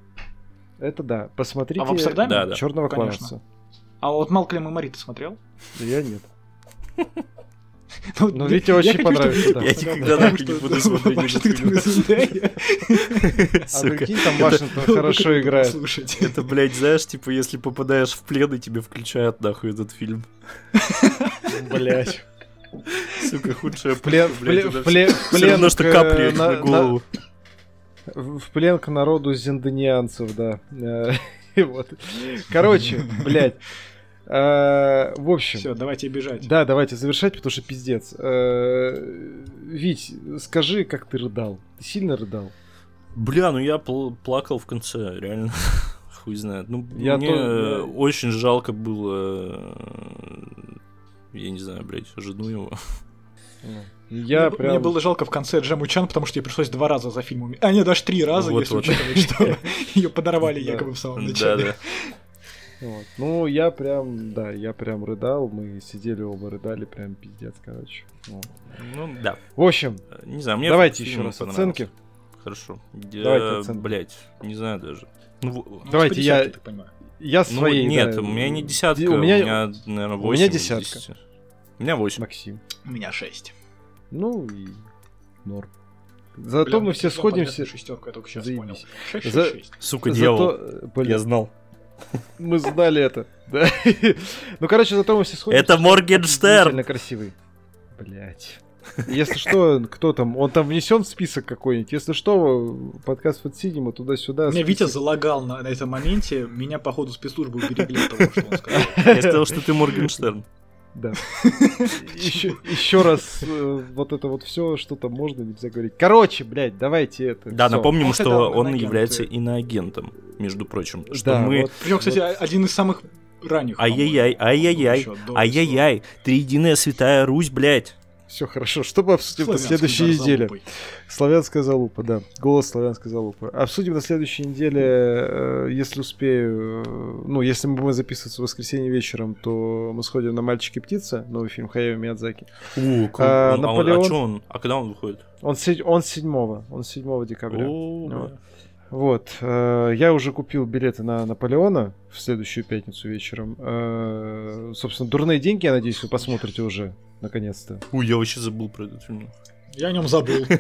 Это да. Посмотрите А в Амстердаме? Да, да. Черного Конечно. клановца. А вот Малклем и Мари ты смотрел? Я нет. Ну, Но я- Вите очень хочу, понравится, да. Я никогда что не буду смотреть Вашингтон этот из. А прикинь, там Вашингтон хорошо играет. Слушайте. Это, блядь, знаешь, типа, если попадаешь в плен, и тебе включают нахуй этот фильм. Блять. Сука, худшая Плен, блядь, плен, плен, Все плен что капли э, на голову. В плен к народу зенданианцев, да. Э, и вот. Короче, блядь. Э, В общем, Все, давайте бежать. да, давайте завершать, потому что пиздец. Э, Вить, скажи, как ты рыдал. Ты сильно рыдал? Бля, ну я пл- плакал в конце, реально. Хуй знает. Ну, Я мне то- очень жалко было... э, Я не знаю, блядь, жену его. Я мне, прям... мне было жалко в конце Джему Чан, потому что ей пришлось два раза за фильмом. А, нет, даже три раза, Вот, если вот. учитывать, что ее подорвали якобы в самом начале. Вот. Ну, я прям, да, я прям рыдал, мы сидели оба рыдали, прям пиздец, короче. Вот. Ну, да. В общем, Не знаю, мне давайте еще раз оценки. Хорошо. Давайте Я, оценки. блядь, не знаю даже. Ну, Ну, Давайте я- понимаю. Я ну, своей, нет, да, у меня не десятка, у у меня, меня, наверное, у 8 меня из десятка. 10. У меня 8. Максим. У меня шесть. Ну и норм. Зато мы все сходимся. Шестерку, я только сейчас Заебись. понял. Шесть, За- шесть, шесть. Сука, Зато, дьявол. э, блин, Я знал. Мы знали это. да. Ну, короче, зато мы все сходимся. Это Моргенштерн. красивый. Блять. Если что, кто там, он там внесен в список какой-нибудь. Если что, подкаст под Синема туда-сюда. Меня Витя список. залагал на, на этом моменте, меня, походу, спецслужбы уберегли от того, что он сказал. Я сказал, что ты Моргенштерн. Да. Еще, еще раз э, вот это вот все, что там можно, нельзя говорить. Короче, блядь, давайте это. Да, всё. напомним, что он иноагент, является иноагентом, между прочим. Что Да, мы... вот, Причем, кстати, вот. один из самых ранних. Ай-яй-яй, ай-яй-яй, ай-яй-яй, триединая святая Русь, блядь. Все хорошо. Что мы обсудим на следующей неделе? залупой. Славянская залупа, да. Голос славянской залупы. Обсудим на следующей неделе, э, если успею. э, Ну, если мы будем записываться в воскресенье вечером, то мы сходим на «Мальчики птица», новый фильм Хаяо Миядзаки. У, А, круто. Он- а он- Наполеон? А чё он? А когда он выходит? Он, седь- он 7 он 7 декабря. О. Вот. Вот. э, Я уже купил билеты на Наполеона в следующую пятницу вечером. Э, Собственно, «Дурные деньги», я надеюсь, вы посмотрите уже, наконец-то. Ой, я вообще забыл про этот фильм. Я о нем забыл.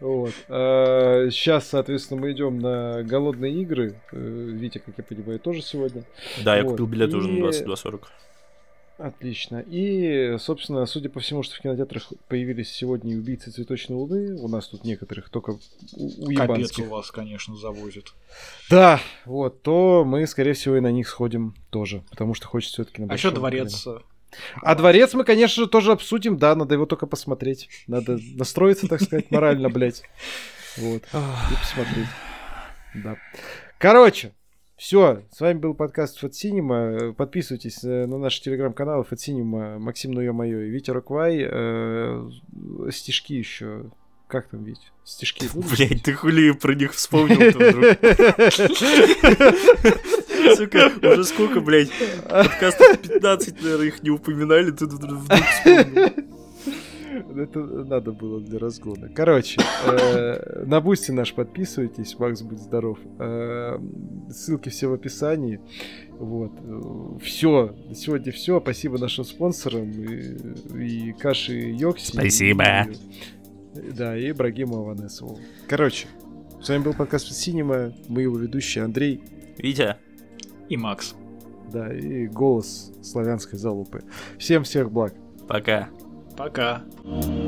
Вот. Сейчас, соответственно, мы идем на голодные игры. Э, Витя, как я понимаю, тоже сегодня. Да, я Вот. купил билет уже И- на 22.40. Отлично. И, собственно, судя по всему, что в кинотеатрах появились сегодня и убийцы цветочной луны, у нас тут некоторых только у- Капец уебанских. у вас, конечно, завозит. Да, вот, то мы, скорее всего, и на них сходим тоже, потому что хочется все-таки на А большом дворец? А дворец мы, конечно же, тоже обсудим, да, надо его только посмотреть. Надо настроиться, так сказать, морально, блядь. Вот. И посмотреть. Да. Короче, все. С вами был подкаст Фат Синема. Подписывайтесь э, на наш телеграм-канал Фат Синема, Максим Ну Мое и Витя Роквай. Э, Стишки еще. Как там, Вить? Стишки. Блять, ты хули про них вспомнил Сука, уже сколько, блядь, подкастов 15, наверное, их не упоминали, тут вдруг вспомнил. Это надо было для разгона. Короче, э, на Boosty наш подписывайтесь, Макс, будь здоров. Э, Ссылки все в описании. Вот. Все. На сегодня все. Спасибо нашим спонсорам. И, и Каши Йокси. Спасибо. и- да, и Ибрагиму Аванесову. Короче, с вами был подкаст Синема. Мы его ведущие Андрей. Витя, И Макс. Да, и голос славянской залупы. Всем всех благ. Пока. Пока.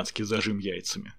Славянский зажим яйцами.